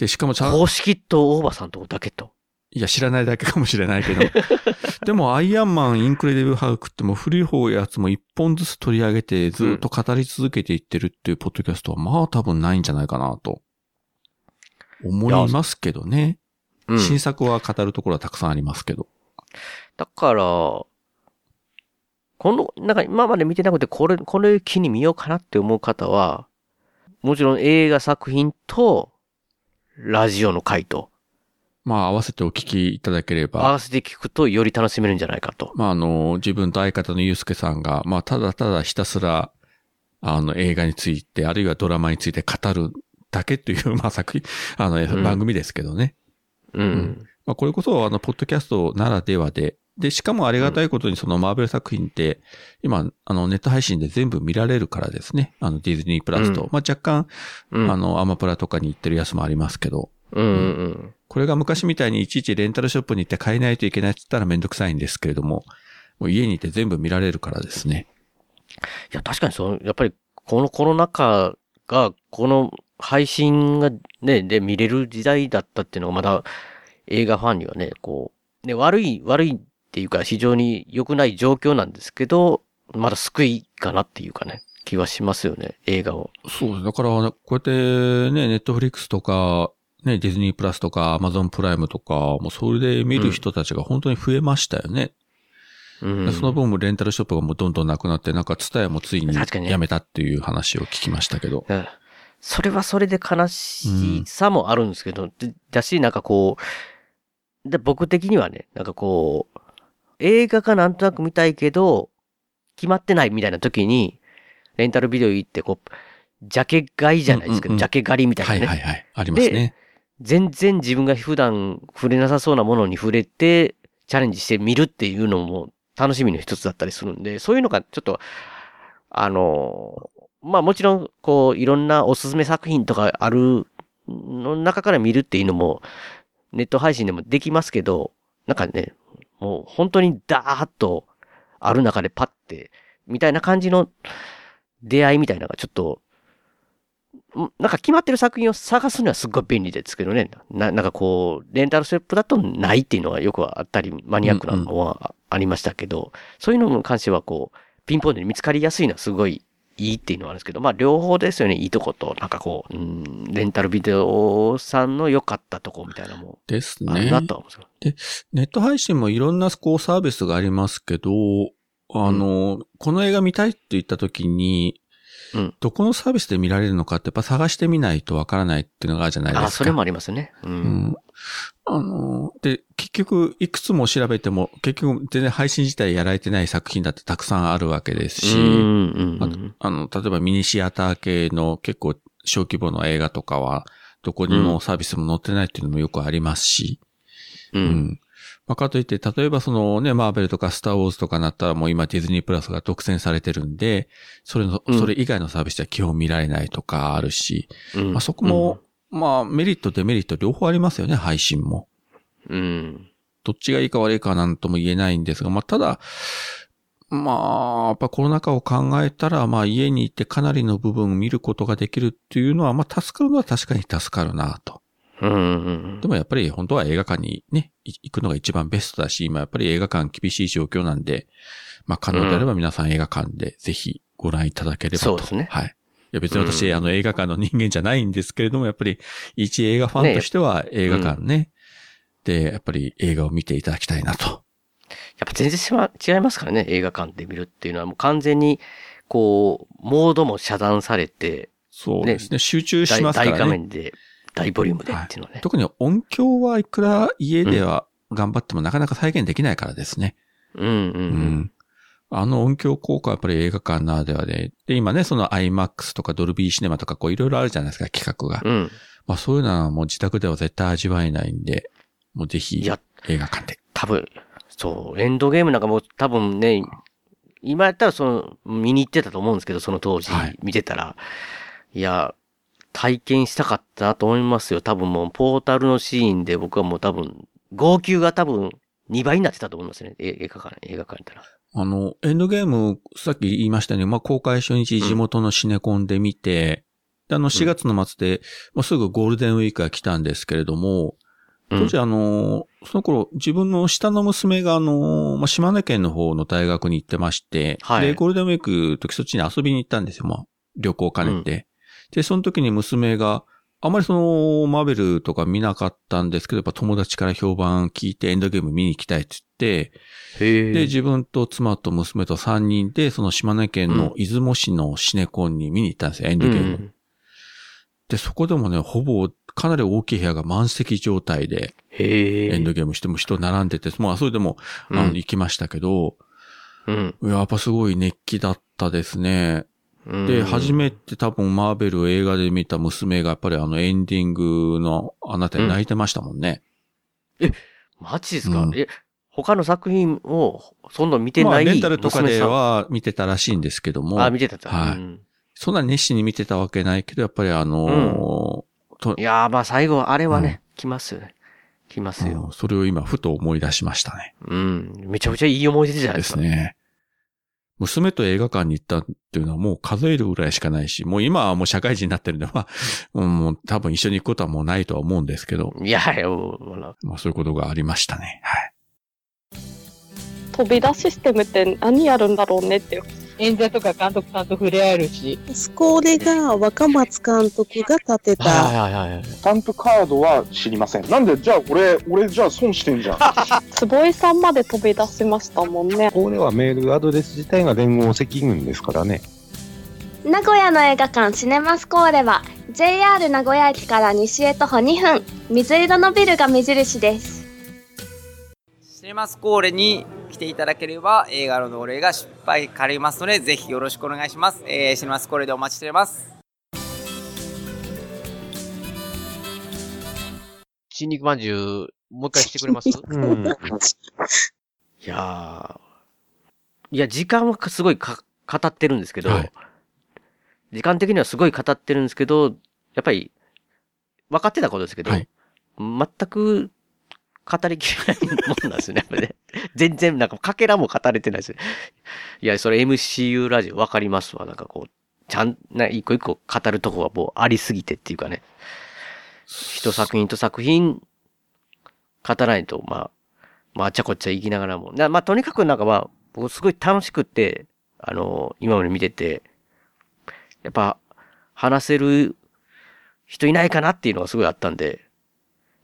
で、しかもちゃん、公式と大場さんとこだけと。いや、知らないだけかもしれないけど。<laughs> でも、アイアンマン、インクレディブル・ハウクってもう古い方やつも一本ずつ取り上げてずっと語り続けていってるっていうポッドキャストは、まあ多分ないんじゃないかなと。思いますけどね。うん。新作は語るところはたくさんありますけど。だから、この、なんか今まで見てなくて、これ、これ機に見ようかなって思う方は、もちろん映画作品と、ラジオの回と、まあ合わせてお聞きいただけれ合ば、わせて聞くとより楽しめるんじゃないかと。まああの、自分と相方のゆうすけさんが、まあただただひたすら、あの映画について、あるいはドラマについて語るだけという、<laughs> まあ作品、あの、ん番組ですけどね。うん。まあ、これこそ、あの、ポッドキャストならではで、で、しかもありがたいことにそのマーベル作品って、今、あの、ネット配信で全部見られるからですね。あの、ディズニープラスと。うんまあ、若干、うん。あの、アマプラとかに行ってるやつもありますけど、うんうんこれが昔みたいにいちいちレンタルショップに行って買えないといけないって言ったらめんどくさいんですけれども、もう家にいて全部見られるからですね。いや、確かにそう、やっぱり、このコロナ禍が、この配信がね、で見れる時代だったっていうのがまだ映画ファンにはね、こう、ね、悪い、悪いっていうか非常に良くない状況なんですけど、まだ救いかなっていうかね、気はしますよね、映画を。そうです。だから、こうやってね、ネットフリックスとか、ね、ディズニープラスとか、アマゾンプライムとか、もうそれで見る人たちが本当に増えましたよね。うん。その分もレンタルショップがもうどんどんなくなって、なんかツタヤもついにやめたっていう話を聞きましたけど。うんそれはそれで悲しさもあるんですけど、でだし、なんかこう、で僕的にはね、なんかこう、映画がなんとなく見たいけど、決まってないみたいな時に、レンタルビデオ行って、こう、ジャケ買いじゃないですけど、うんうんうんジャケ狩りみたいなね、はいはいはい。ありますね。全然自分が普段触れなさそうなものに触れて、チャレンジしてみるっていうのも楽しみの一つだったりするんで、そういうのがちょっと、あの、まあもちろん、こう、いろんなおすすめ作品とかあるの中から見るっていうのも、ネット配信でもできますけど、なんかね、もう本当にダーッとある中でパッて、みたいな感じの出会いみたいなのがちょっと、なんか決まってる作品を探すにはすっごい便利ですけどね。ななんかこう、レンタルステップだとないっていうのはよくあったり、マニアックなのはありましたけど、そういうのに関してはこう、ピンポイントに見つかりやすいのはすごいいいっていうのはあるんですけど、まあ両方ですよね、いいとこと、なんかこう、うん、レンタルビデオさんの良かったとこみたいなのもですね。なとは思うんですネット配信もいろんなこうサービスがありますけど、あの、この映画見たいって言った時に、うんどこのサービスで見られるのかってやっぱ探してみないとわからないっていうのがあるじゃないですか。あ、それもありますね。う。うんん。あの、で、結局、いくつも調べても、結局、全然配信自体やられてない作品だってたくさんあるわけですし、うんうんあの、例えばミニシアター系の結構小規模の映画とかは、どこにもサービスも載ってないっていうのもよくありますし、う。うんん。まあ、かといって、例えばそのね、マーベルとかスターウォーズとかなったらもう今ディズニープラスが独占されてるんで、それの、うんそれ以外のサービスでは基本見られないとかあるし、うんまあ、そこも、まあ、メリット、デメリット両方ありますよね、配信も。うん。どっちがいいか悪いかなんとも言えないんですが、まあ、ただ、まあ、やっぱコロナ禍を考えたら、まあ、家に行ってかなりの部分を見ることができるっていうのは、まあ、助かるのは確かに助かるなと。うんうんでもやっぱり本当は映画館にね、い行くのが一番ベストだし、今やっぱり映画館厳しい状況なんで、まあ可能であれば皆さん映画館でぜひご覧いただければと。そうですねはい。いや別に私、うんあの映画館の人間じゃないんですけれども、やっぱり一映画ファンとしては映画館ね、で、やっぱり映画を見ていただきたいなと。やっぱ全然違いますからね、映画館で見るっていうのはもう完全に、こう、モードも遮断されて、そうですね。集中し大大ますからね。画面で、大ボリュームでっていうのはね。特に音響はいくら家では頑張ってもなかなか再現できないからですね。うんうんう。うんん。あの音響効果はやっぱり映画館ならではで、で、今ね、その IMAX とかドルビーシネマとかこういろいろあるじゃないですか、企画が。うん。まあそういうのはもう自宅では絶対味わえないんで、もうぜひ映画館で。多分、そう、エンドゲームなんかもう多分ね、今やったらその、見に行ってたと思うんですけど、その当時はい見てたら、いや、体験したかったなと思いますよ。多分もう、ポータルのシーンで僕はもう多分、号泣が多分2倍になってたと思いますね。え映画館、映画館行ったら。あの、エンドゲーム、さっき言いましたように、まあ公開初日地元のシネコンで見て、であの4月の末で、もうすぐゴールデンウィークが来たんですけれども、当時あの、その頃自分の下の娘があの、まあ、島根県の方の大学に行ってまして、はいで、ゴールデンウィークの時そっちに遊びに行ったんですよ、まあ、旅行を兼ねて。で、その時に娘が、あまりその、マーベルとか見なかったんですけど、やっぱ友達から評判聞いてエンドゲーム見に行きたいって言って。で、自分と妻と娘と3人で、その島根県の出雲市のシネコンに見に行ったんですよ、エンドゲーム。うんで、そこでもね、ほぼ、かなり大きい部屋が満席状態で。エンドゲームしても人並んでて、まあ、それでも、あの、うん行きましたけど、うん。やっぱすごい熱気だったですね。うんで、初めて多分マーベルを映画で見た娘がやっぱりあのエンディングのあなたに泣いてましたもんね。マジですか、うんえ、他の作品を、そんな見てまあ、ないレンタルとかでは見てたらしいんですけども。あ、見てた。はいうんそんな熱心に見てたわけないけど、やっぱりあのーといやー、まあ最後、あれはね、来ますよね。来ますよ。うんそれを今、ふと思い出しましたね。うん。めちゃめちゃいい思い出じゃないでですか。すね。娘と映画館に行ったっていうのはもう数えるぐらいしかないし、もう今はもう社会人になってるんで、まあ、うんもう多分一緒に行くことはもうないとは思うんですけど、いやいや、もう、まあそういうことがありましたね。はい。飛び出システムって何やるんだろうねって。演者とか監督さんと触れ合えるし。これが若松監督が建てた、はいはいはい。スタンプカードは知りません。なんで、じゃあ俺、俺じゃあ損してんじゃん。<laughs> 坪井さんまで飛び出しましたもんね。これはメールアドレス自体が連合赤軍ですからね。名古屋の映画館シネマスコーレは JR 名古屋駅から西へ徒歩2分水色のビルが目印ですシネマスコーレに来ていただければ映画の同例が失敗かりますのでぜひよろしくお願いします。えー、シネマスコーレでお待ちしております。新肉まんじゅう、もう一回してくれます？<laughs> うん。いやーいや、時間はすごいか語ってるんですけど、はい時間的にはすごい語ってるんですけど、やっぱり、分かってたことですけど、はい全く語りきれないもんなんですよね、ね。<laughs> 全然、なんか、かけらも語れてないですよ。いや、それ MCU ラジオわかりますわ。なんかこう、ちゃん、な、一個一個語るとこがもうありすぎてっていうかね。一作品と作品、語らないと、まあ、まあ、あちゃこちゃ行きながらも。まあ、とにかくなんかまあ、僕すごい楽しくって、あの、今まで見てて、やっぱ、話せる人いないかなっていうのがすごいあったんで、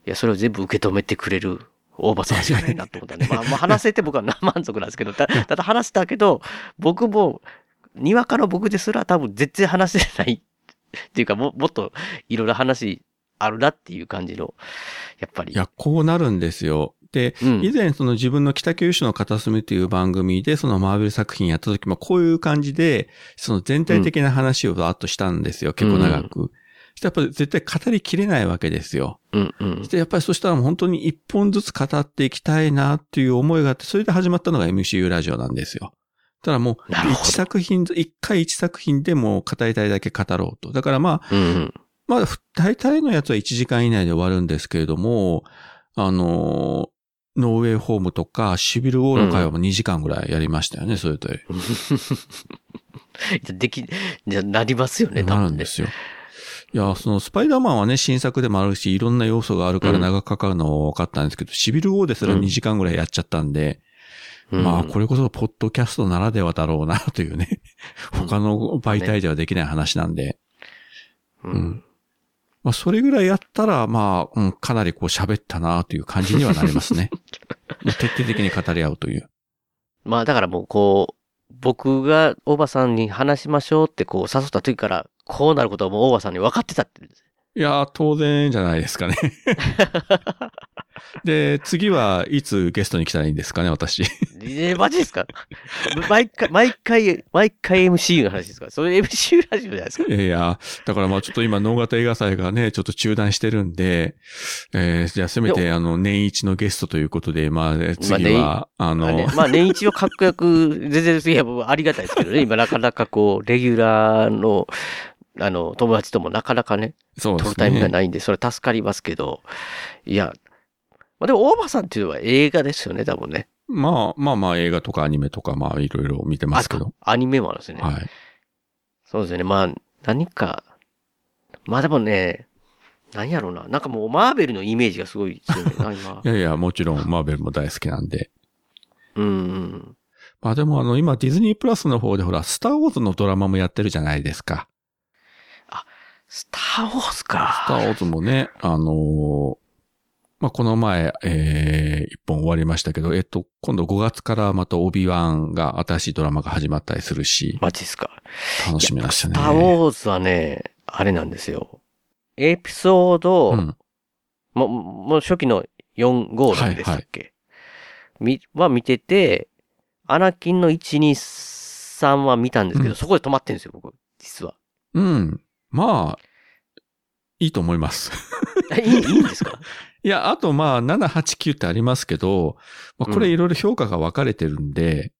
いや、それを全部受け止めてくれる大場さんしかないなと思ったんで、まあ、まあ、話せて僕は <laughs> 満足なんですけど、た <laughs> ただ話したけど、僕も、にわかの僕ですら多分絶対話せないっていうか、ももっといろいろ話あるなっていう感じの、やっぱり。いや、こうなるんですよ。で、うん以前その自分の北九州の片隅という番組でそのマーベル作品やった時もこういう感じで、その全体的な話をバーッとしたんですよ。結構長く。やっぱり絶対語りきれないわけですよ。うんうんやっぱりそしたら本当に一本ずつ語っていきたいなっていう思いがあって、それで始まったのが MCU ラジオなんですよ。ただもう、一作品、一回一作品でもう語りたいだけ語ろうと。だからまあ、うんうん。まあ、大体のやつは1時間以内で終わるんですけれども、あの、ノーウェイホームとか、シビルウォーの会話も2時間ぐらいやりましたよね、それと。<laughs> でき、じゃなりますよね、多分ねなるんで。すよ。いや、そのスパイダーマンはね、新作でもあるし、いろんな要素があるから長くかかるのは分かったんですけど、シビルウォーですらうん2時間ぐらいやっちゃったんで、うんまあ、これこそポッドキャストならではだろうな、というね。他の媒体ではできない話なんで。ううんん。まあ、それぐらいやったら、まあ、うん、かなりこう喋ったな、という感じにはなりますね。<laughs> 徹底的に語り合うという。まあだからもうこう、僕が大場さんに話しましょうってこう誘った時から、こうなることはもう大場さんに分かってたって。いやー、当然じゃないですかね。<laughs> で、次はいつゲストに来たらいいんですかね、私。えー、マジですか？毎回、毎回、毎回 MC の話ですか？それ MC ラジオじゃないですか？いやだからまあちょっと今、能型映画祭がね、ちょっと中断してるんで、えー、じゃあせめてあの、年一のゲストということで、まあ、え次は、あの、まあね、まあ年一は確約、全然、いや、ありがたいですけどね、今なかなかこう、レギュラーの、あの、友達ともなかなかね、そうですね。取るタイミングがないんで、それ助かりますけど、いや、まあでも、大場さんっていうのは映画ですよね、多分ね。まあまあまあ映画とかアニメとかまあいろいろ見てますけど。アニメもあるんですよね。はい。そうですよね。まあ、何か、まあでもね、何やろうな。なんかもうマーベルのイメージがすごい強い <laughs> な、今い。やいや、もちろんマーベルも大好きなんで。うんうん。まあでもあの、今ディズニープラスの方でほら、スターウォーズのドラマもやってるじゃないですか。スター・ウォーズか。スターウォーズもね、あのーまあこの前、えー、一本終わりましたけど、えっと、今度5月からまたオビワンが新しいドラマが始まったりするし、マジっすか。楽しみましたね。スター・ウォーズはね、あれなんですよ。エピソード、うん。もう、もう初期の4、5なんでしたっけ、み、は見てて、アナキンの1、2、3は見たんですけど、うんそこで止まってるんですよ、僕、実は。うん。まあ、いいと思います。えいい、いいんですか？<laughs> いや、あとまあ、7、8、9ってありますけど、まあ、これいろいろ評価が分かれてるんで、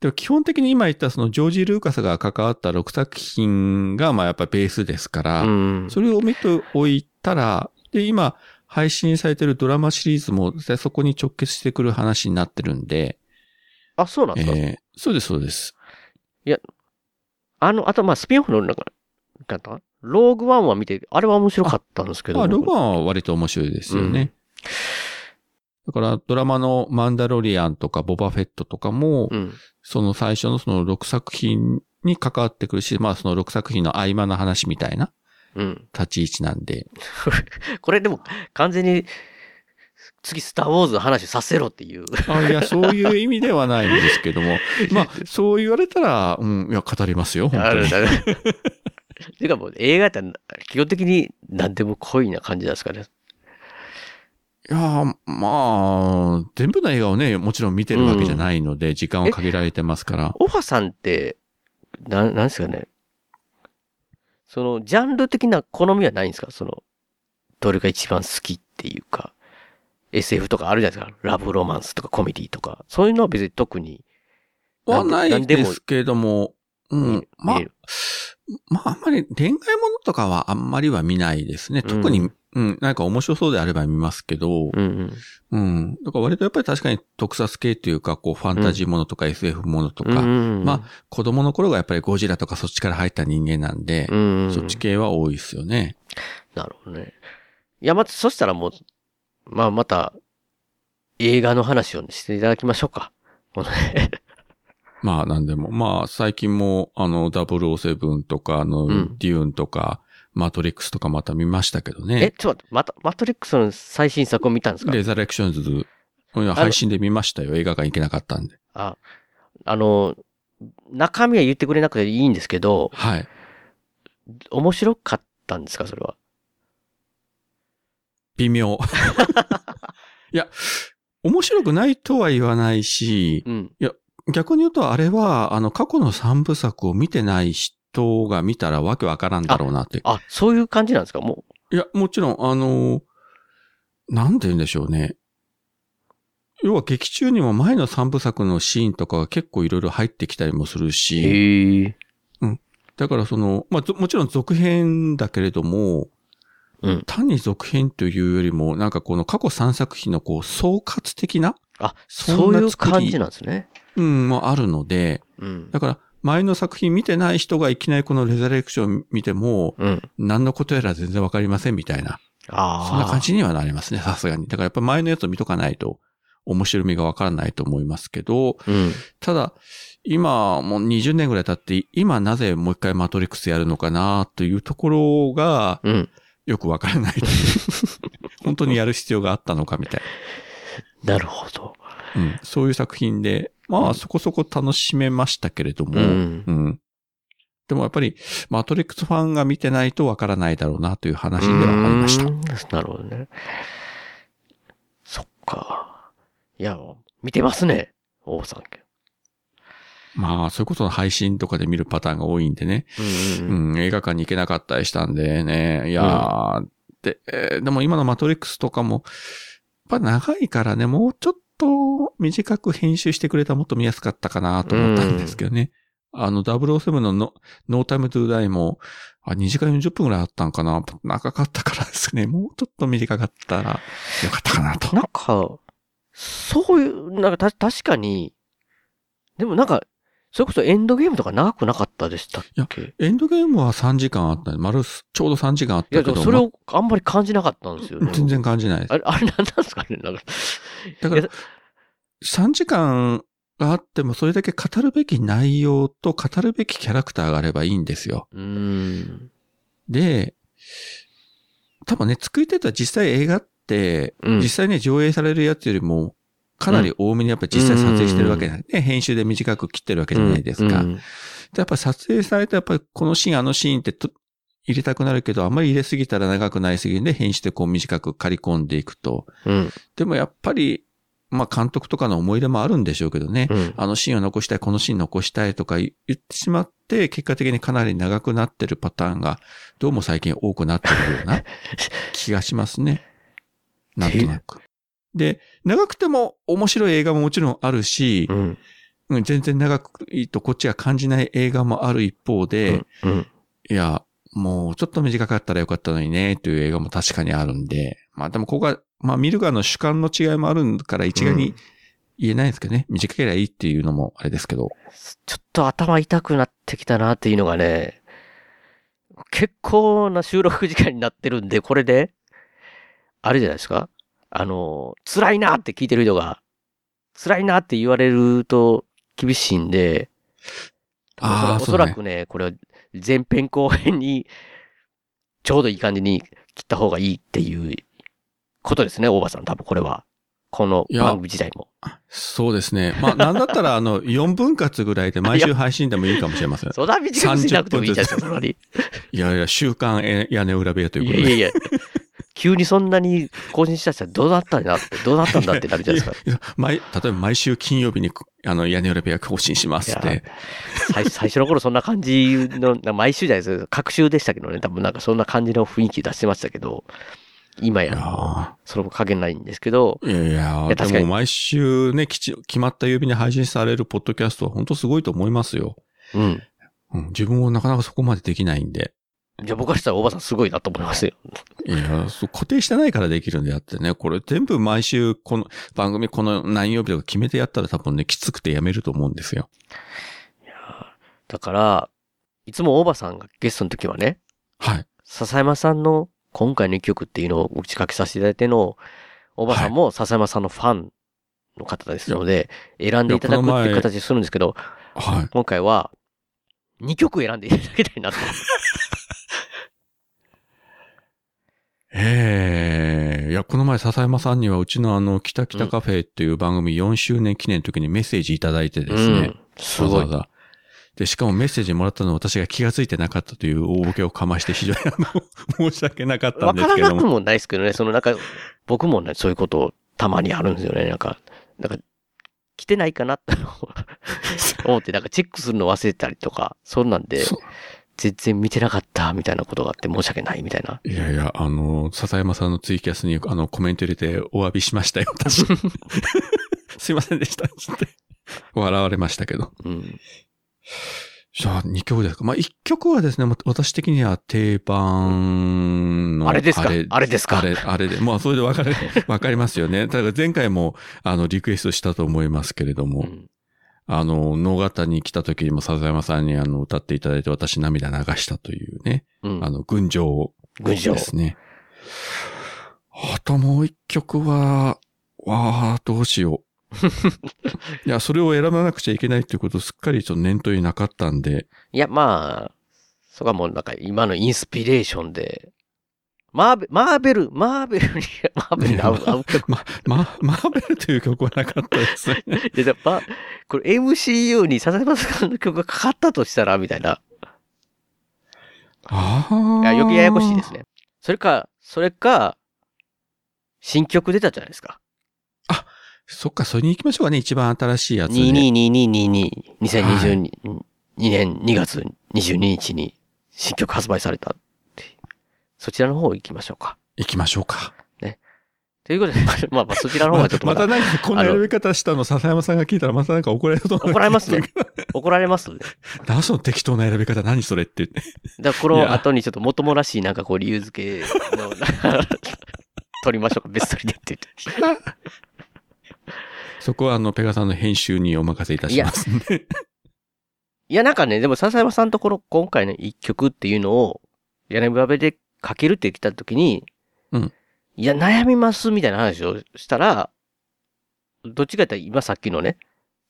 でも基本的に今言ったそのジョージ・ルーカスが関わった6作品がまあやっぱベースですから、うん。それを見ておいたら、で、今配信されてるドラマシリーズもそこに直結してくる話になってるんで、あ、そうなんですか、えーそうです、そうです。あの、あと、まあ、スピンオフの、なんか、なんかローグワンは見て、あれは面白かったんですけど。まあ、ログワンは割と面白いですよね。だから、ドラマのマンダロリアンとかボバフェットとかも、うん。その最初のその6作品に関わってくるし、まあその6作品の合間の話みたいなうん。立ち位置なんで。<laughs> これでも、完全に、次、スター・ウォーズの話させろっていう。あいや、そういう意味ではないんですけども。<laughs> まあ、そう言われたら、うん、いや、語りますよ、本当に。あるだね。てかもう、映画やったら、基本的に何でも濃いな感じなんですかね。いやー、まあ、全部の映画をね、もちろん見てるわけじゃないので、時間は限られてますから。オファさんって、な、なんですかね。その、ジャンル的な好みはないんですか？その、どれが一番好きっていうか、SF とかあるじゃないですか。ラブロマンスとかコメディとか。そういうのは別に特に。はないですけども、うん、まあまあ、あんまり恋愛ものとかはあんまりは見ないですね。特にうん、なんか面白そうであれば見ますけど、うんうん。うん。だから割とやっぱり確かに特撮系っていうか、こう、ファンタジーものとか SF ものとか、うんまあ、子供の頃がやっぱりゴジラとかそっちから入った人間なんで、うんうんそっち系は多いですよね。なるほどね。いや、また、そしたらもう、まあ、また、映画の話をしていただきましょうか。このねまあ、なんでも。まあ、最近も、あの、007とか、あの、うんデューンとか、マトリックスとかまた見ましたけどえ、ね。ちょっと待って、また、マトリックスの最新作を見たんですか？レザレクションズ、いや配信で見ましたよ。映画館行けなかったんで。あ、あの、中身は言ってくれなくていいんですけど、はい。面白かったんですか、それは？微妙。<laughs> <laughs> いや、面白くないとは言わないし、うん。いや、逆に言うとあれは、あの、過去の三部作を見てない人が見たらわけわからんだろうなって。あ、そういう感じなんですか？もいや、もちろん、あの、なんて言うんでしょうね。要は劇中にも前の三部作のシーンとかが結構いろいろ入ってきたりもするう。し、へえ。だからその、まあ、ぞもちろん続編だけれども、うん単に続編というよりも、なんかこの過去3作品のこう総括的な、あ、そそういう感じなんですね。うん、もあるので、うん。だから前の作品見てない人がいきなりこのレザレクション見ても、うん。何のことやら全然わかりませんみたいな、ああ。そんな感じにはなりますね、さすがに。だからやっぱ前のやつを見とかないと、面白みがわからないと思いますけど、うん。ただ、今もう20年ぐらい経って、今なぜもう一回マトリックスやるのかなというところが、うん。よくわからない。<laughs> 本当にやる必要があったのかみたいなるほど。な。うん。そういう作品で、まあそこそこ楽しめましたけれども、うんうんでもやっぱり、マトリックスファンが見てないとわからないだろうなという話ではありました。なるほどね。そっか。いや、見てますね。王さん。まあ、そういうことの配信とかで見るパターンが多いんでね。うんうんうん。うん、映画館に行けなかったりしたんでね。いやー、で、えーでも今のマトリックスとかも、やっぱ長いからね、もうちょっと短く編集してくれたらもっと見やすかったかなと思ったんですけどね。あの、007のノノータイムトゥーダイも、あ、2時間40分ぐらいあったんかな長かったからですね。もうちょっと短かったらよかったかなと。なんか、そういう、なんかた、確かに、でもなんか、それこそエンドゲームとか長くなかったでしたっけ？エンドゲームは3時間あったんで、丸す、ちょうど3時間あっいや、たけど、でもそれをあんまり感じなかったんですよね。全然感じないです。あれ、あれなんなんですかねなんか。だからいや、3時間があってもそれだけ語るべき内容と語るべきキャラクターがあればいいんですよ。うーん。で、多分ね、作り手とは実際映画って、うん実際ね、上映されるやつよりも、かなり多めにやっぱり実際撮影してるわけなんで、ね、編集で短く切ってるわけじゃないですか。やっぱり撮影されて、やっぱりこのシーン、あのシーンってと入れたくなるけど、あんまり入れすぎたら長くなりすぎるんで、編集でこう短く刈り込んでいくと。うん。でもやっぱり、まあ監督とかの思い出もあるんでしょうけどね。うん。あのシーンを残したい、このシーン残したいとか言言ってしまって、結果的にかなり長くなってるパターンが、どうも最近多くなってるような気がしますね。なんとなく。で、長くても面白い映画ももちろんあるしう、ん。うん全然長くいいとこっちが感じない映画もある一方で、うん。いや、もうちょっと短かったらよかったのにね、という映画も確かにあるんで、まあでもここは、まあ見る側の主観の違いもあるから一概に言えないですけどね、短ければいいっていうのもあれですけど、ちょっと頭痛くなってきたなっていうのがね、結構な収録時間になってるんで、これで、あれじゃないですか？あの、辛いなって聞いてる人が、辛いなって言われると厳しいんで、あーそらくね、これは前編後編に、ちょうどいい感じに切った方がいいっていうことですね、大場さん。多分これは。この番組自体も。そうですね。まあなんだったらあの、4分割ぐらいで毎週配信でもいいかもしれません。<laughs> そんな短くしなくてもいいじゃないですか、そんなに。<laughs> いやいや、週刊え屋根裏部屋ということで。いやいや、急にそんなに更新したらどうなったんだって、どうなったんだってなるじゃないですか。<laughs> いや毎、例えば毎週金曜日に、あの、屋根裏部屋更新しますって。最最初の頃そんな感じの、な毎週じゃないですか。各週でしたけどね、多分なんかそんな感じの雰囲気出してましたけど、今いやそれも加減ないんですけど、いやいやいや毎週ね、きち、決まった曜日に配信されるポッドキャストは本当すごいと思いますよ。うん。うん、自分もなかなかそこまでできないんで。じゃあ僕からしたらおばさんすごいなと思いますよ。いや、そう固定してないからできるんであってね、これ全部毎週この番組この何曜日とか決めてやったら多分ね、きつくてやめると思うんですよ。だから、いつもおばさんがゲストの時はね、はい。笹山さんの今回の一曲っていうのを打ち掛けさせていただいての、おばさんも笹山さんのファンの方ですので、選んでいただくっていう形するんですけど、はい。今回は2曲選んでいただきたいなと。ええいや、この前笹山さんにはうちのあの、北北カフェっていう番組4周年記念の時にメッセージいただいてですね。うん。すごい。わざわざ。で、しかもメッセージもらったのは私が気がついてなかったという大ボケをかまして非常にあの、申し訳なかったわんですけども。からなくもないですけどね、そのなんか、僕もね、そういうことたまにあるんですよね。なんか、なんか、来てないかなって思って、なんかチェックするの忘れたりとか、そんなんで、全然見てなかったみたいなことがあって申し訳ないみたいな。いやいや、あの、笹山さんのツイキャスにあの、コメント入れてお詫びしましたよ、私。<laughs> すいませんでした、つって。笑われましたけど。うん。じゃあ、2曲ですか。まあ、1曲はですね、私的には定番の。あれですか？あれですか？あれ、あれで。まあ、それでわかる、<laughs> わかりますよね。ただ前回も、あの、リクエストしたと思いますけれども、あの、野方に来た時にも笹山さんにあの、歌っていただいて私涙流したというね。うんあの、群青。群青ですね。あともう一曲は、わあ、どうしよう。<laughs> いや、それを選ばなくちゃいけないっていうことすっかりちょっと念頭になかったんで、いや、まあ、そこはもうなんか今のインスピレーションで、マーベマーベル、マーベルに、<laughs> マーベルに合う、合う曲。ま、ま、マーベルという曲はなかったですね。<laughs> で、やっぱ、これ MCU に笹山さんの曲がかかったとしたら、みたいな。ああ。余計ややこしいですね。それか、それか、新曲出たじゃないですか。そっか、それに行きましょうかね。一番新しいやつで。222222、2022年2月22日に新曲発売されたそちらの方行きましょうか。行きましょうか。ね。ということで、<laughs> まあまあそちらの方はちょっとまたまだなんかこんなあの選び方したの笹山さんが聞いたらまたなんか怒られると思う。怒られますね。怒られますね。何その適当な選び方何それって言って。だからこの後にちょっともともらしいなんかこう理由付けの、<laughs> 取りましょうか、別撮りでって言って。そこはあの、ペガさんの編集にお任せいたしますんで。いや、なんかね、でも笹山さんのところ、今回の一曲っていうのを、屋根裏部で書けるって来た時に、うん。いや、悩みますみたいな話をしたら、どっちかって言ったら今さっきのね、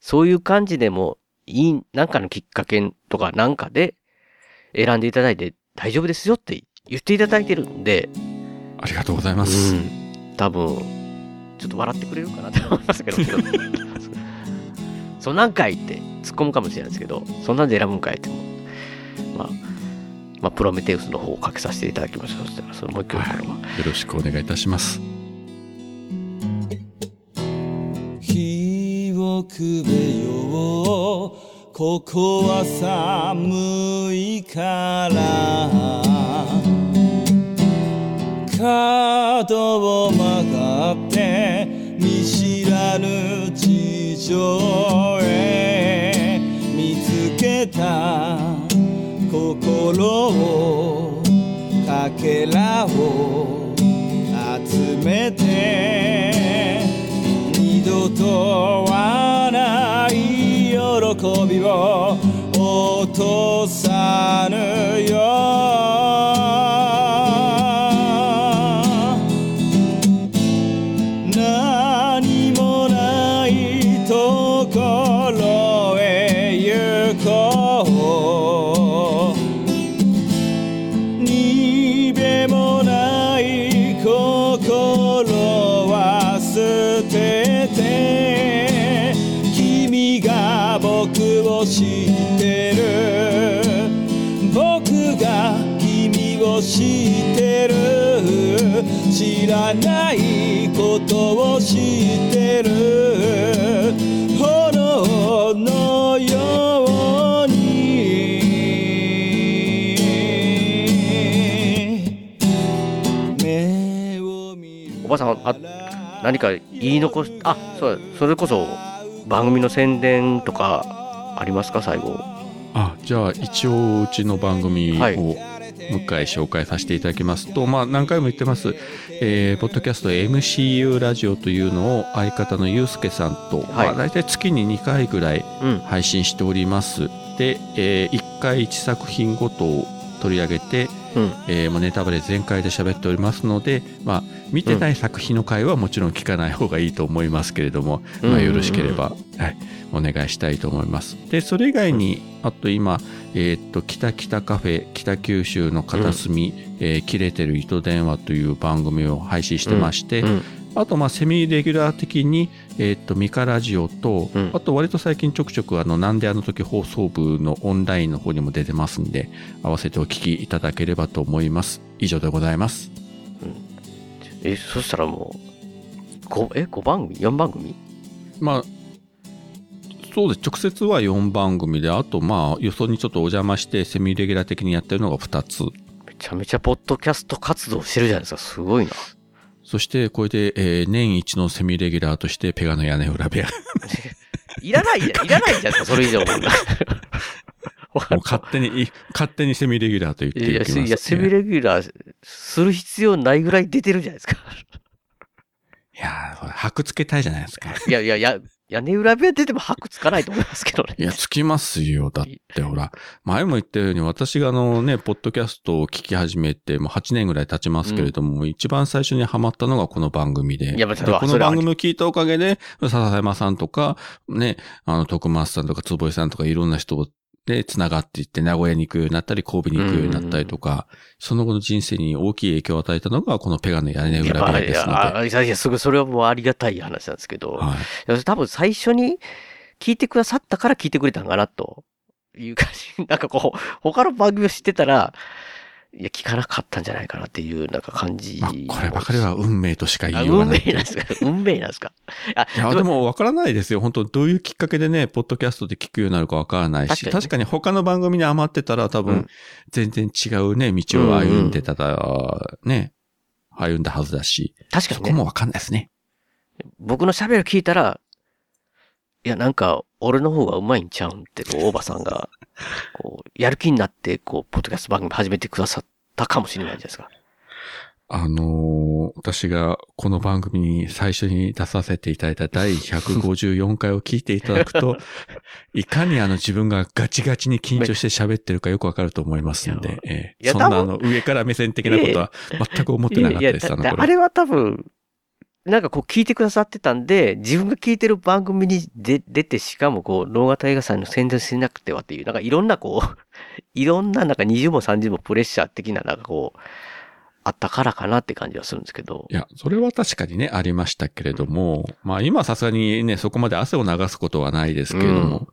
そういう感じでもいい、なんかのきっかけとかなんかで選んでいただいて大丈夫ですよって言っていただいてるんで、ありがとうございます。うん。多分、ちょっと笑ってくれるかなと思いますけど、<laughs> そんなんかいって突っ込むかもしれないですけど、そんなんで選ぶんかいっても、まあ、まあ、プロメテウスの方をかけさせていただきましょう。そしたら、そのもう一曲からは。よろしくお願いいたします。日をくべようここは寒いから角を曲がって見知らぬ地上へ見つけた心をかけらを集めて二度とはない喜びを落とさぬよを知ってる。僕が君を知ってる。知らないことを知ってる。炎のように。目を見る。おばさん、あ、何か言い残し、あ、そう、それこそ番組の宣伝とかありますか、最後。あ、じゃあ一応うちの番組を、はいもう一回紹介させていただきますと、まあ何回も言ってます、えー、ポッドキャスト MCU ラジオというのを相方のゆうすけさんと、はいまあ大体月に2回ぐらいうん。配信しております。で、え1回1作品ごとを取り上げて、うん。えーもうネタバレ全開で喋っておりますので、まあ、見てない作品の回はもちろん聞かない方がいいと思いますけれども、うんまあ、よろしければ、はい、お願いしたいと思います。で、それ以外に、あと今、えーっと、北北カフェ、北九州の片隅、えー切れてる糸電話という番組を配信してまして、うん。あと、まあ、セミレギュラー的に、えーっと、ミカラジオと、うんあと、割と最近ちょくちょく、あの、なんであの時放送部のオンラインの方にも出てますんで、合わせてお聞きいただければと思います。以上でございます。え、そしたらもう、5、え、5番組 ?4 番組？まあ、そうです。直接は4番組で、あと、まあ、よそにちょっとお邪魔して、セミレギュラー的にやってるのが2つ。めちゃめちゃポッドキャスト活動してるじゃないですか。すごいな。そして、これで、えー年一のセミレギュラーとして、ペガの屋根裏部屋。いらないじゃん、いらないじゃないですか、それ以上も。勝手に、い勝手にセミレギュラーと言っていや、いきます。いやセミレギュラーする必要ないぐらい出てるじゃないですか。いやー、ほら箔つけたいじゃないですか。いやいやいや、屋根裏部屋出ても箔つかないと思いますけどね。いや、つきますよ。だってほら、前も言ったように私があのね、ポッドキャストを聞き始めて、もう8年ぐらい経ちますけれども、一番最初にハマったのがこの番組で。いこの番組を聞いたおかげで、笹山さんとか、ね、あの、徳松さんとか坪井さんとかいろんな人で繋がっていって、名古屋に行くようになったり、神戸に行くようになったりとか、その後の人生に大きい影響を与えたのが、このペガの屋根裏部屋ですので。いやいや、すごい、それはもうありがたい話なんですけど、はい。多分最初に聞いてくださったから聞いてくれたんかな、という感じ。<laughs> なんかこう、他の番組を知ってたら、いや、聞かなかったんじゃないかなっていう、なんか感じ。まあ、こればかりは運命としか言あいようがない。運命なんですか？<laughs> 運命なんですか？あいや、でも分からないですよ。本当どういうきっかけでね、ポッドキャストで聞くようになるか分からないし、確かにね確かに他の番組に余ってたら多分うん、全然違うね、道を歩んでたら、ね、歩んだはずだし、確かにね、そこも分かんないですね。僕の喋る聞いたら、いや、なんか、俺の方がうまいんちゃうんって、こう、大場さんが、<laughs> こう、やる気になって、こう、ポッドキャスト番組始めてくださったかもしれないじゃないですか。あのー私がこの番組に最初に出させていただいた第154回を聞いていただくと、<laughs> いかにあの自分がガチガチに緊張して喋ってるかよくわかると思いますんで、えいやえそんなあ多の上から目線的なことは全く思ってなかったです、いやあのあれは多分、なんかこう聞いてくださってたんで、自分が聞いてる番組に出出て、しかもこう、能型映画祭の宣伝しなくてはっていう、なんかいろんなこう、<laughs> いろんななんか20も30もプレッシャー的ななんかこう、あったからかなって感じはするんですけど。いや、それは確かにね、ありましたけれども、まあ今はさすがにね、そこまで汗を流すことはないですけれども、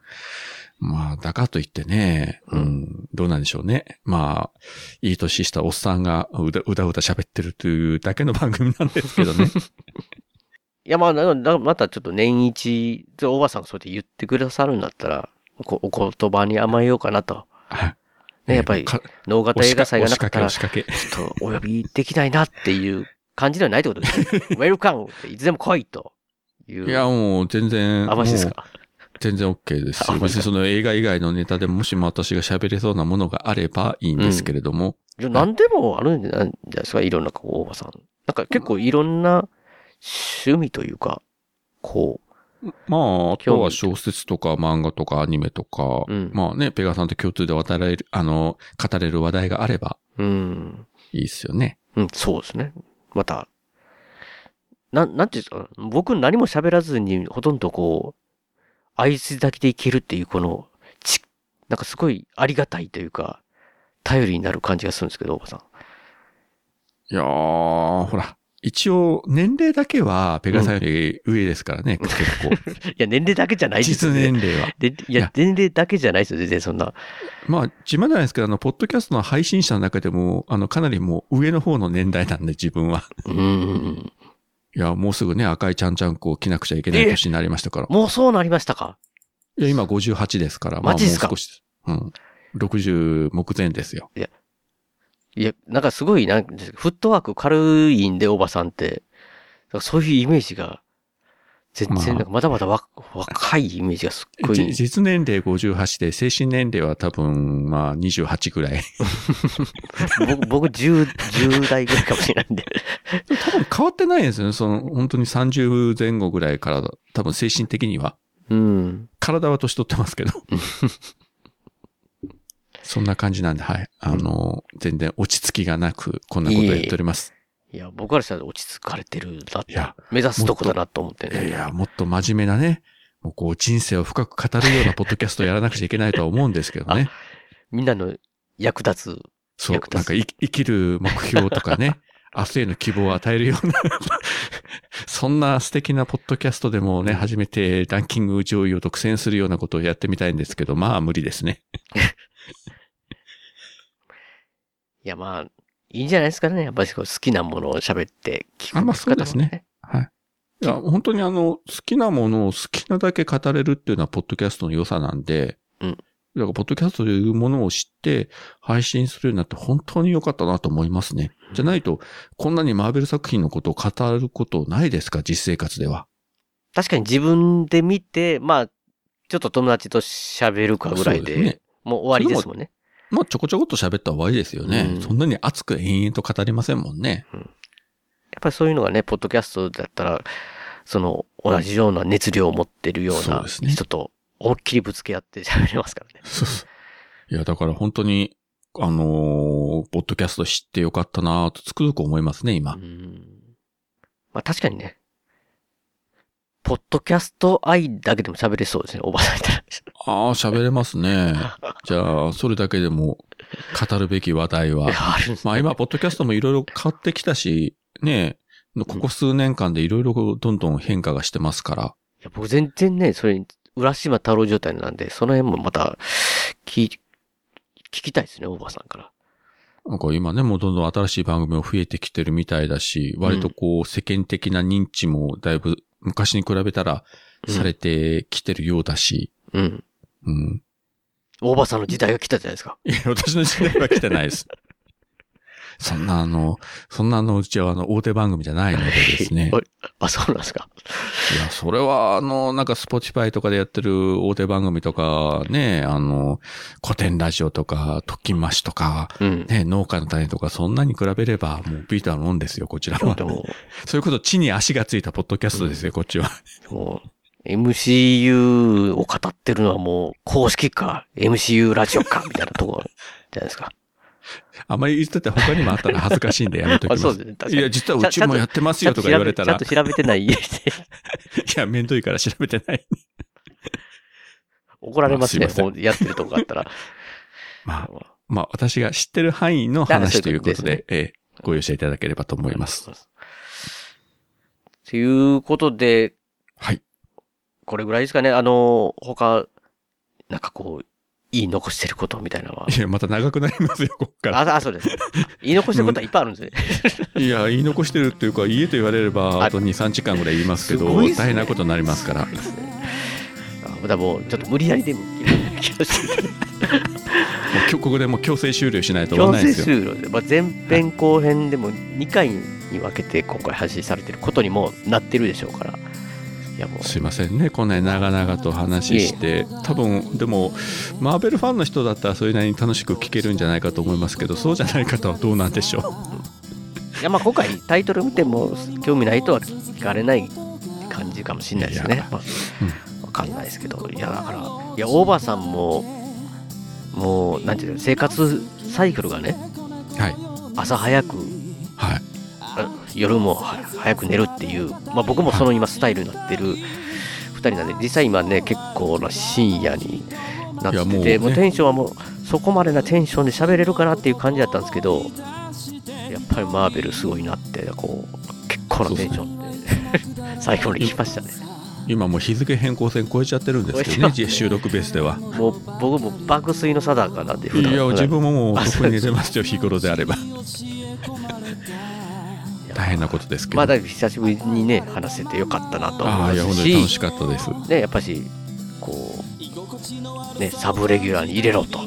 まあ、だからといってね、うん、どうなんでしょうね。まあ、いい年したおっさんがうだうだうだ喋ってるというだけの番組なんですけどね。<laughs> いや、まあ、またちょっと年一、おばさんがそうやって言ってくださるんだったら、こお言葉に甘えようかなと。ね、やっぱりか、能型映画祭がなかったら、ちょっとお呼びできないなっていう感じではないってことですね。ウェルカムっていつでも来いという。いや、もう全然。あマジですか？全然 OK です別にその映画以外のネタでもしも私が喋れそうなものがあればいいんですけれども。いや何でもあるんじゃないですか、いろんな、こう、大場さん。なんか結構いろんな趣味というか、こまあ、あとは小説とか漫画とかアニメとか、うんまあね、ペガさんと共通で渡られる、あの、語れる話題があればう、うん、いいですよね。うん、そうですね。また、なん、なんていうんですか、僕何も喋らずにほとんどこう、合図だけでいけるっていうこの、ち、なんかすごいありがたいというか、頼りになる感じがするんですけど、大場さん。いやー、ほら、一応、年齢だけは、ペガさんより上ですからね、結構。<laughs> いや、年齢だけじゃないです実よね。年齢は。でいや、年齢だけじゃないですよ、全然そんな。まあ、自慢じゃないですけど、あの、ポッドキャストの配信者の中でも、あの、かなりもう上の方の年代なんで、自分は。うん。いや、もうすぐね、赤いちゃんちゃんこを着なくちゃいけない年になりましたから。もうそうなりましたか？いや、今58ですから。まあもう少しです。うん。60目前ですよ。いや、なんかすごい、なんかフットワーク軽いんで、おばさんって。そういうイメージが、全然、まだまだわ若いイメージがすっごじい。実年齢58で、精神年齢は多分、まあ28ぐらい。僕、<laughs> 僕10、10代ぐらいかもしれないんで。多分変わってないんですよね。その、本当に30前後ぐらいからだ、多分精神的には。うん。体は年取ってますけど。そんな感じなんで、はい。あの、全然落ち着きがなく、こんなことやっております。いや、僕からしたら落ち着かれてるなって目指すとこだなと思ってね。いやいや、もっと真面目なね、もうこう人生を深く語るようなポッドキャストをやらなくちゃいけないとは思うんですけどね。みんなの役立つ。そうなんか生き生きる目標とかね、明日への希望を与えるような、<laughs> そんな素敵なポッドキャストでもね、初めてランキング上位を独占するようなことをやってみたいんですけど、まあ無理ですね。<laughs> いや、まあ、いいんじゃないですかね。やっぱり好きなものを喋って聞くあまあそうですね。はい。いや、本当にあの、好きなものを好きなだけ語れるっていうのは、ポッドキャストの良さなんで、うん。だから、ポッドキャストというものを知って、配信するようになって本当に良かったなと思いますね。じゃないと、こんなにマーベル作品のことを語ることないですか、実生活では。確かに自分で見て、まあ、ちょっと友達と喋るかぐらいで、そうですねもう終わりですもんね。まあ、ちょこちょこっと喋ったら終わりですよね。うんそんなに熱く延々と語りませんもんね。やっぱりそういうのがね、ポッドキャストだったら、その、同じような熱量を持ってるようなそうですね人と、思いっきりぶつけ合って喋れますからね。そうそういや、だから本当に、あのーポッドキャスト知ってよかったなとつくづく思いますね、今。まあ確かにね、ポッドキャスト愛だけでも喋れそうですね、おばさんいたら。ああ、喋れますね。<laughs> じゃあ、それだけでも語るべき話題は。まあ今、ポッドキャストもいろいろ変わってきたし、ねここ数年間でいろいろどんどん変化がしてますから。いや僕全然ね、それ、浦島太郎状態なんで、その辺もまた、聞、聞きたいですね、おばさんから。なんか今ね、もうどんどん新しい番組も増えてきてるみたいだし、割とこう世間的な認知もだいぶ昔に比べたらされてきてるようだし。うん。うん。おーばさんの時代が来たじゃないですか。いや、私の時代は来てないです。そんなあの、そんなあの、うちはあの、大手番組じゃないのでですね。<laughs> あ、そうなんですか。いや、それはあの、なんかスポティファイとかでやってる大手番組とか、ね、あの、コテンラジオとか、トッキンマッシュとか、ね、ノウカノタネとか、そんなに比べれば、もう微々たるもんですよ、こちらは。そういうこと、地に足がついたポッドキャストですよ、こっちは。もう、MCU を語ってるのはもう、公式か、MCU ラジオか、みたいなところじゃないですか。あまり言ってて他にもあったら恥ずかしいんでやめときます。あそうですねいや、実はうちもやってますよとか言われたら。ちゃんと調べてない。<laughs> いや、めんどいから調べてない。怒られますね、あすいませんもうやってるとこあったら。まあ、まあ、私が知ってる範囲の話ということで、そういうことええご容赦いただければと思います。ということで、はい。これぐらいですかね。あの、他、なんかこう、言い残してることみたいなのは。いや、また長くなりますよ、こっから。あ、あそうです。言い残してることはいっぱいあるんですね。いや、言い残してるっていうか、家と言われれば、あと2、3時間ぐらい言いますけど、ね大変なことになりますから。あまたもう、ちょっと無理やりでも、気がしてここでもう強制終了しないと終わないですよ。終了で、まあ、前編後編でも2回に分けて今回配信されてることにもなってるでしょうから。いやもう、すいませんね、こんなに長々と話して、多分でも、マーベルファンの人だったらそれなりに楽しく聞けるんじゃないかと思いますけど、そうじゃない方はどうなんでしょいやまあ今回タイトル見ても興味ないとは聞かれない感じかもしれないですね。まあ、わかんないですけど。いやだから、いや、オーバーさんも、もう、なんていうの、生活サイクルがね、はい。朝早く、はい。夜もは早く寝るっていう、まあ僕もその今スタイルになってる二人なんで、実際今ね、結構な深夜になっいやもうねてて、もうテンションはもう、そこまでなテンションで喋れるかなっていう感じだったんですけど、やっぱりマーベルすごいなって、こう、結構なテンションで、<laughs> 最後に来ましたね。う。今もう日付変更線超えちゃってるんですけどね、収録ベースでは。もう僕も爆睡の定かなんで、いや、自分ももうあそこに寝てますよ、<laughs> 日頃であれば。大変なことですけど。まだ久しぶりにね、話せてよかったなと思いああ、いや、ますし、本当に楽しかったです。ね、やっぱし、こう、ね、サブレギュラーに入れろと。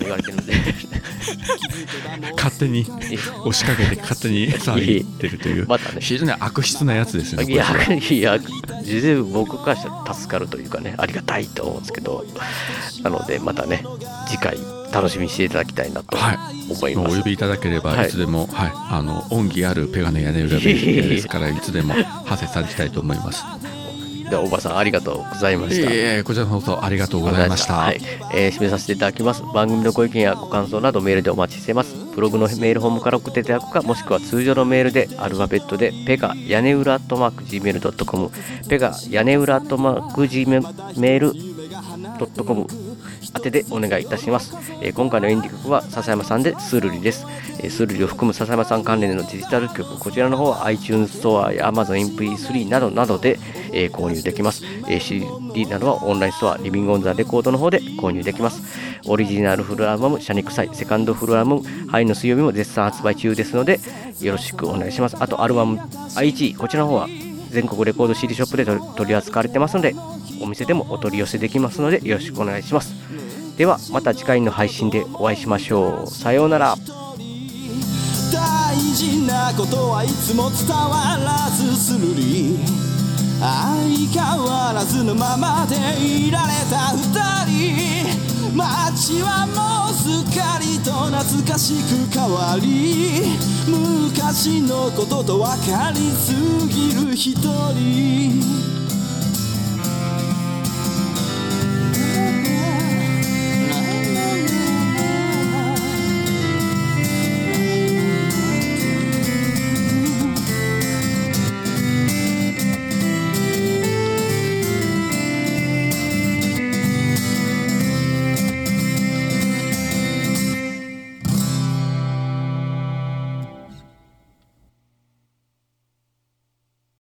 言われてるんで。<laughs> 勝手に押しかけて勝手に騒ぎってるという、またね非常に悪質なやつですよね。いやいや、事前僕からしたら助かるというかね、ありがたいと思うんですけど、なので、またね、次回、楽しみにしていただきたいなと思います。お呼びいただければはいいつでも、はい、あの恩義あるペガの屋根裏部屋ですから <laughs> いつでも長谷さんしたいと思います。では、おばさん、ありがとうございました。いえいえこちらの放送ありがとうございました。はい、えー締めさせていただきます。番組のご意見やご感想などメールでお待ちしています。ブログのメールホームから送っていただくか、もしくは通常のメールでアルファベットでペガ屋根裏アットマーク Gmail.com ペガ屋根裏アットマーク Gmail.com 宛てでお願いいたします。えー今回のエンディング曲は笹山さんでスールリです。えースールリを含む笹山さん関連のデジタル曲、こちらの方は iTunes ストアや Amazon MP3 などなどで、えー購入できます。えー CD などはオンラインストア、リビングオンザレコードの方で購入できます。オリジナルフルアルバム、シャニクサイ、セカンドフルアルバム、ハイの水曜日も絶賛発売中ですので、よろしくお願いします。あと、アルバム IG、こちらの方は全国レコード CD ショップで取り扱われてますので、お店でもお取り寄せできますので、よろしくお願いします。では、また次回の配信でお会いしましょう。さようなら。大事なことはいつも伝わらずするり相変わらずのままでいられた二人街はもうすっかりと懐かしく変わり昔のことと分かりすぎる一人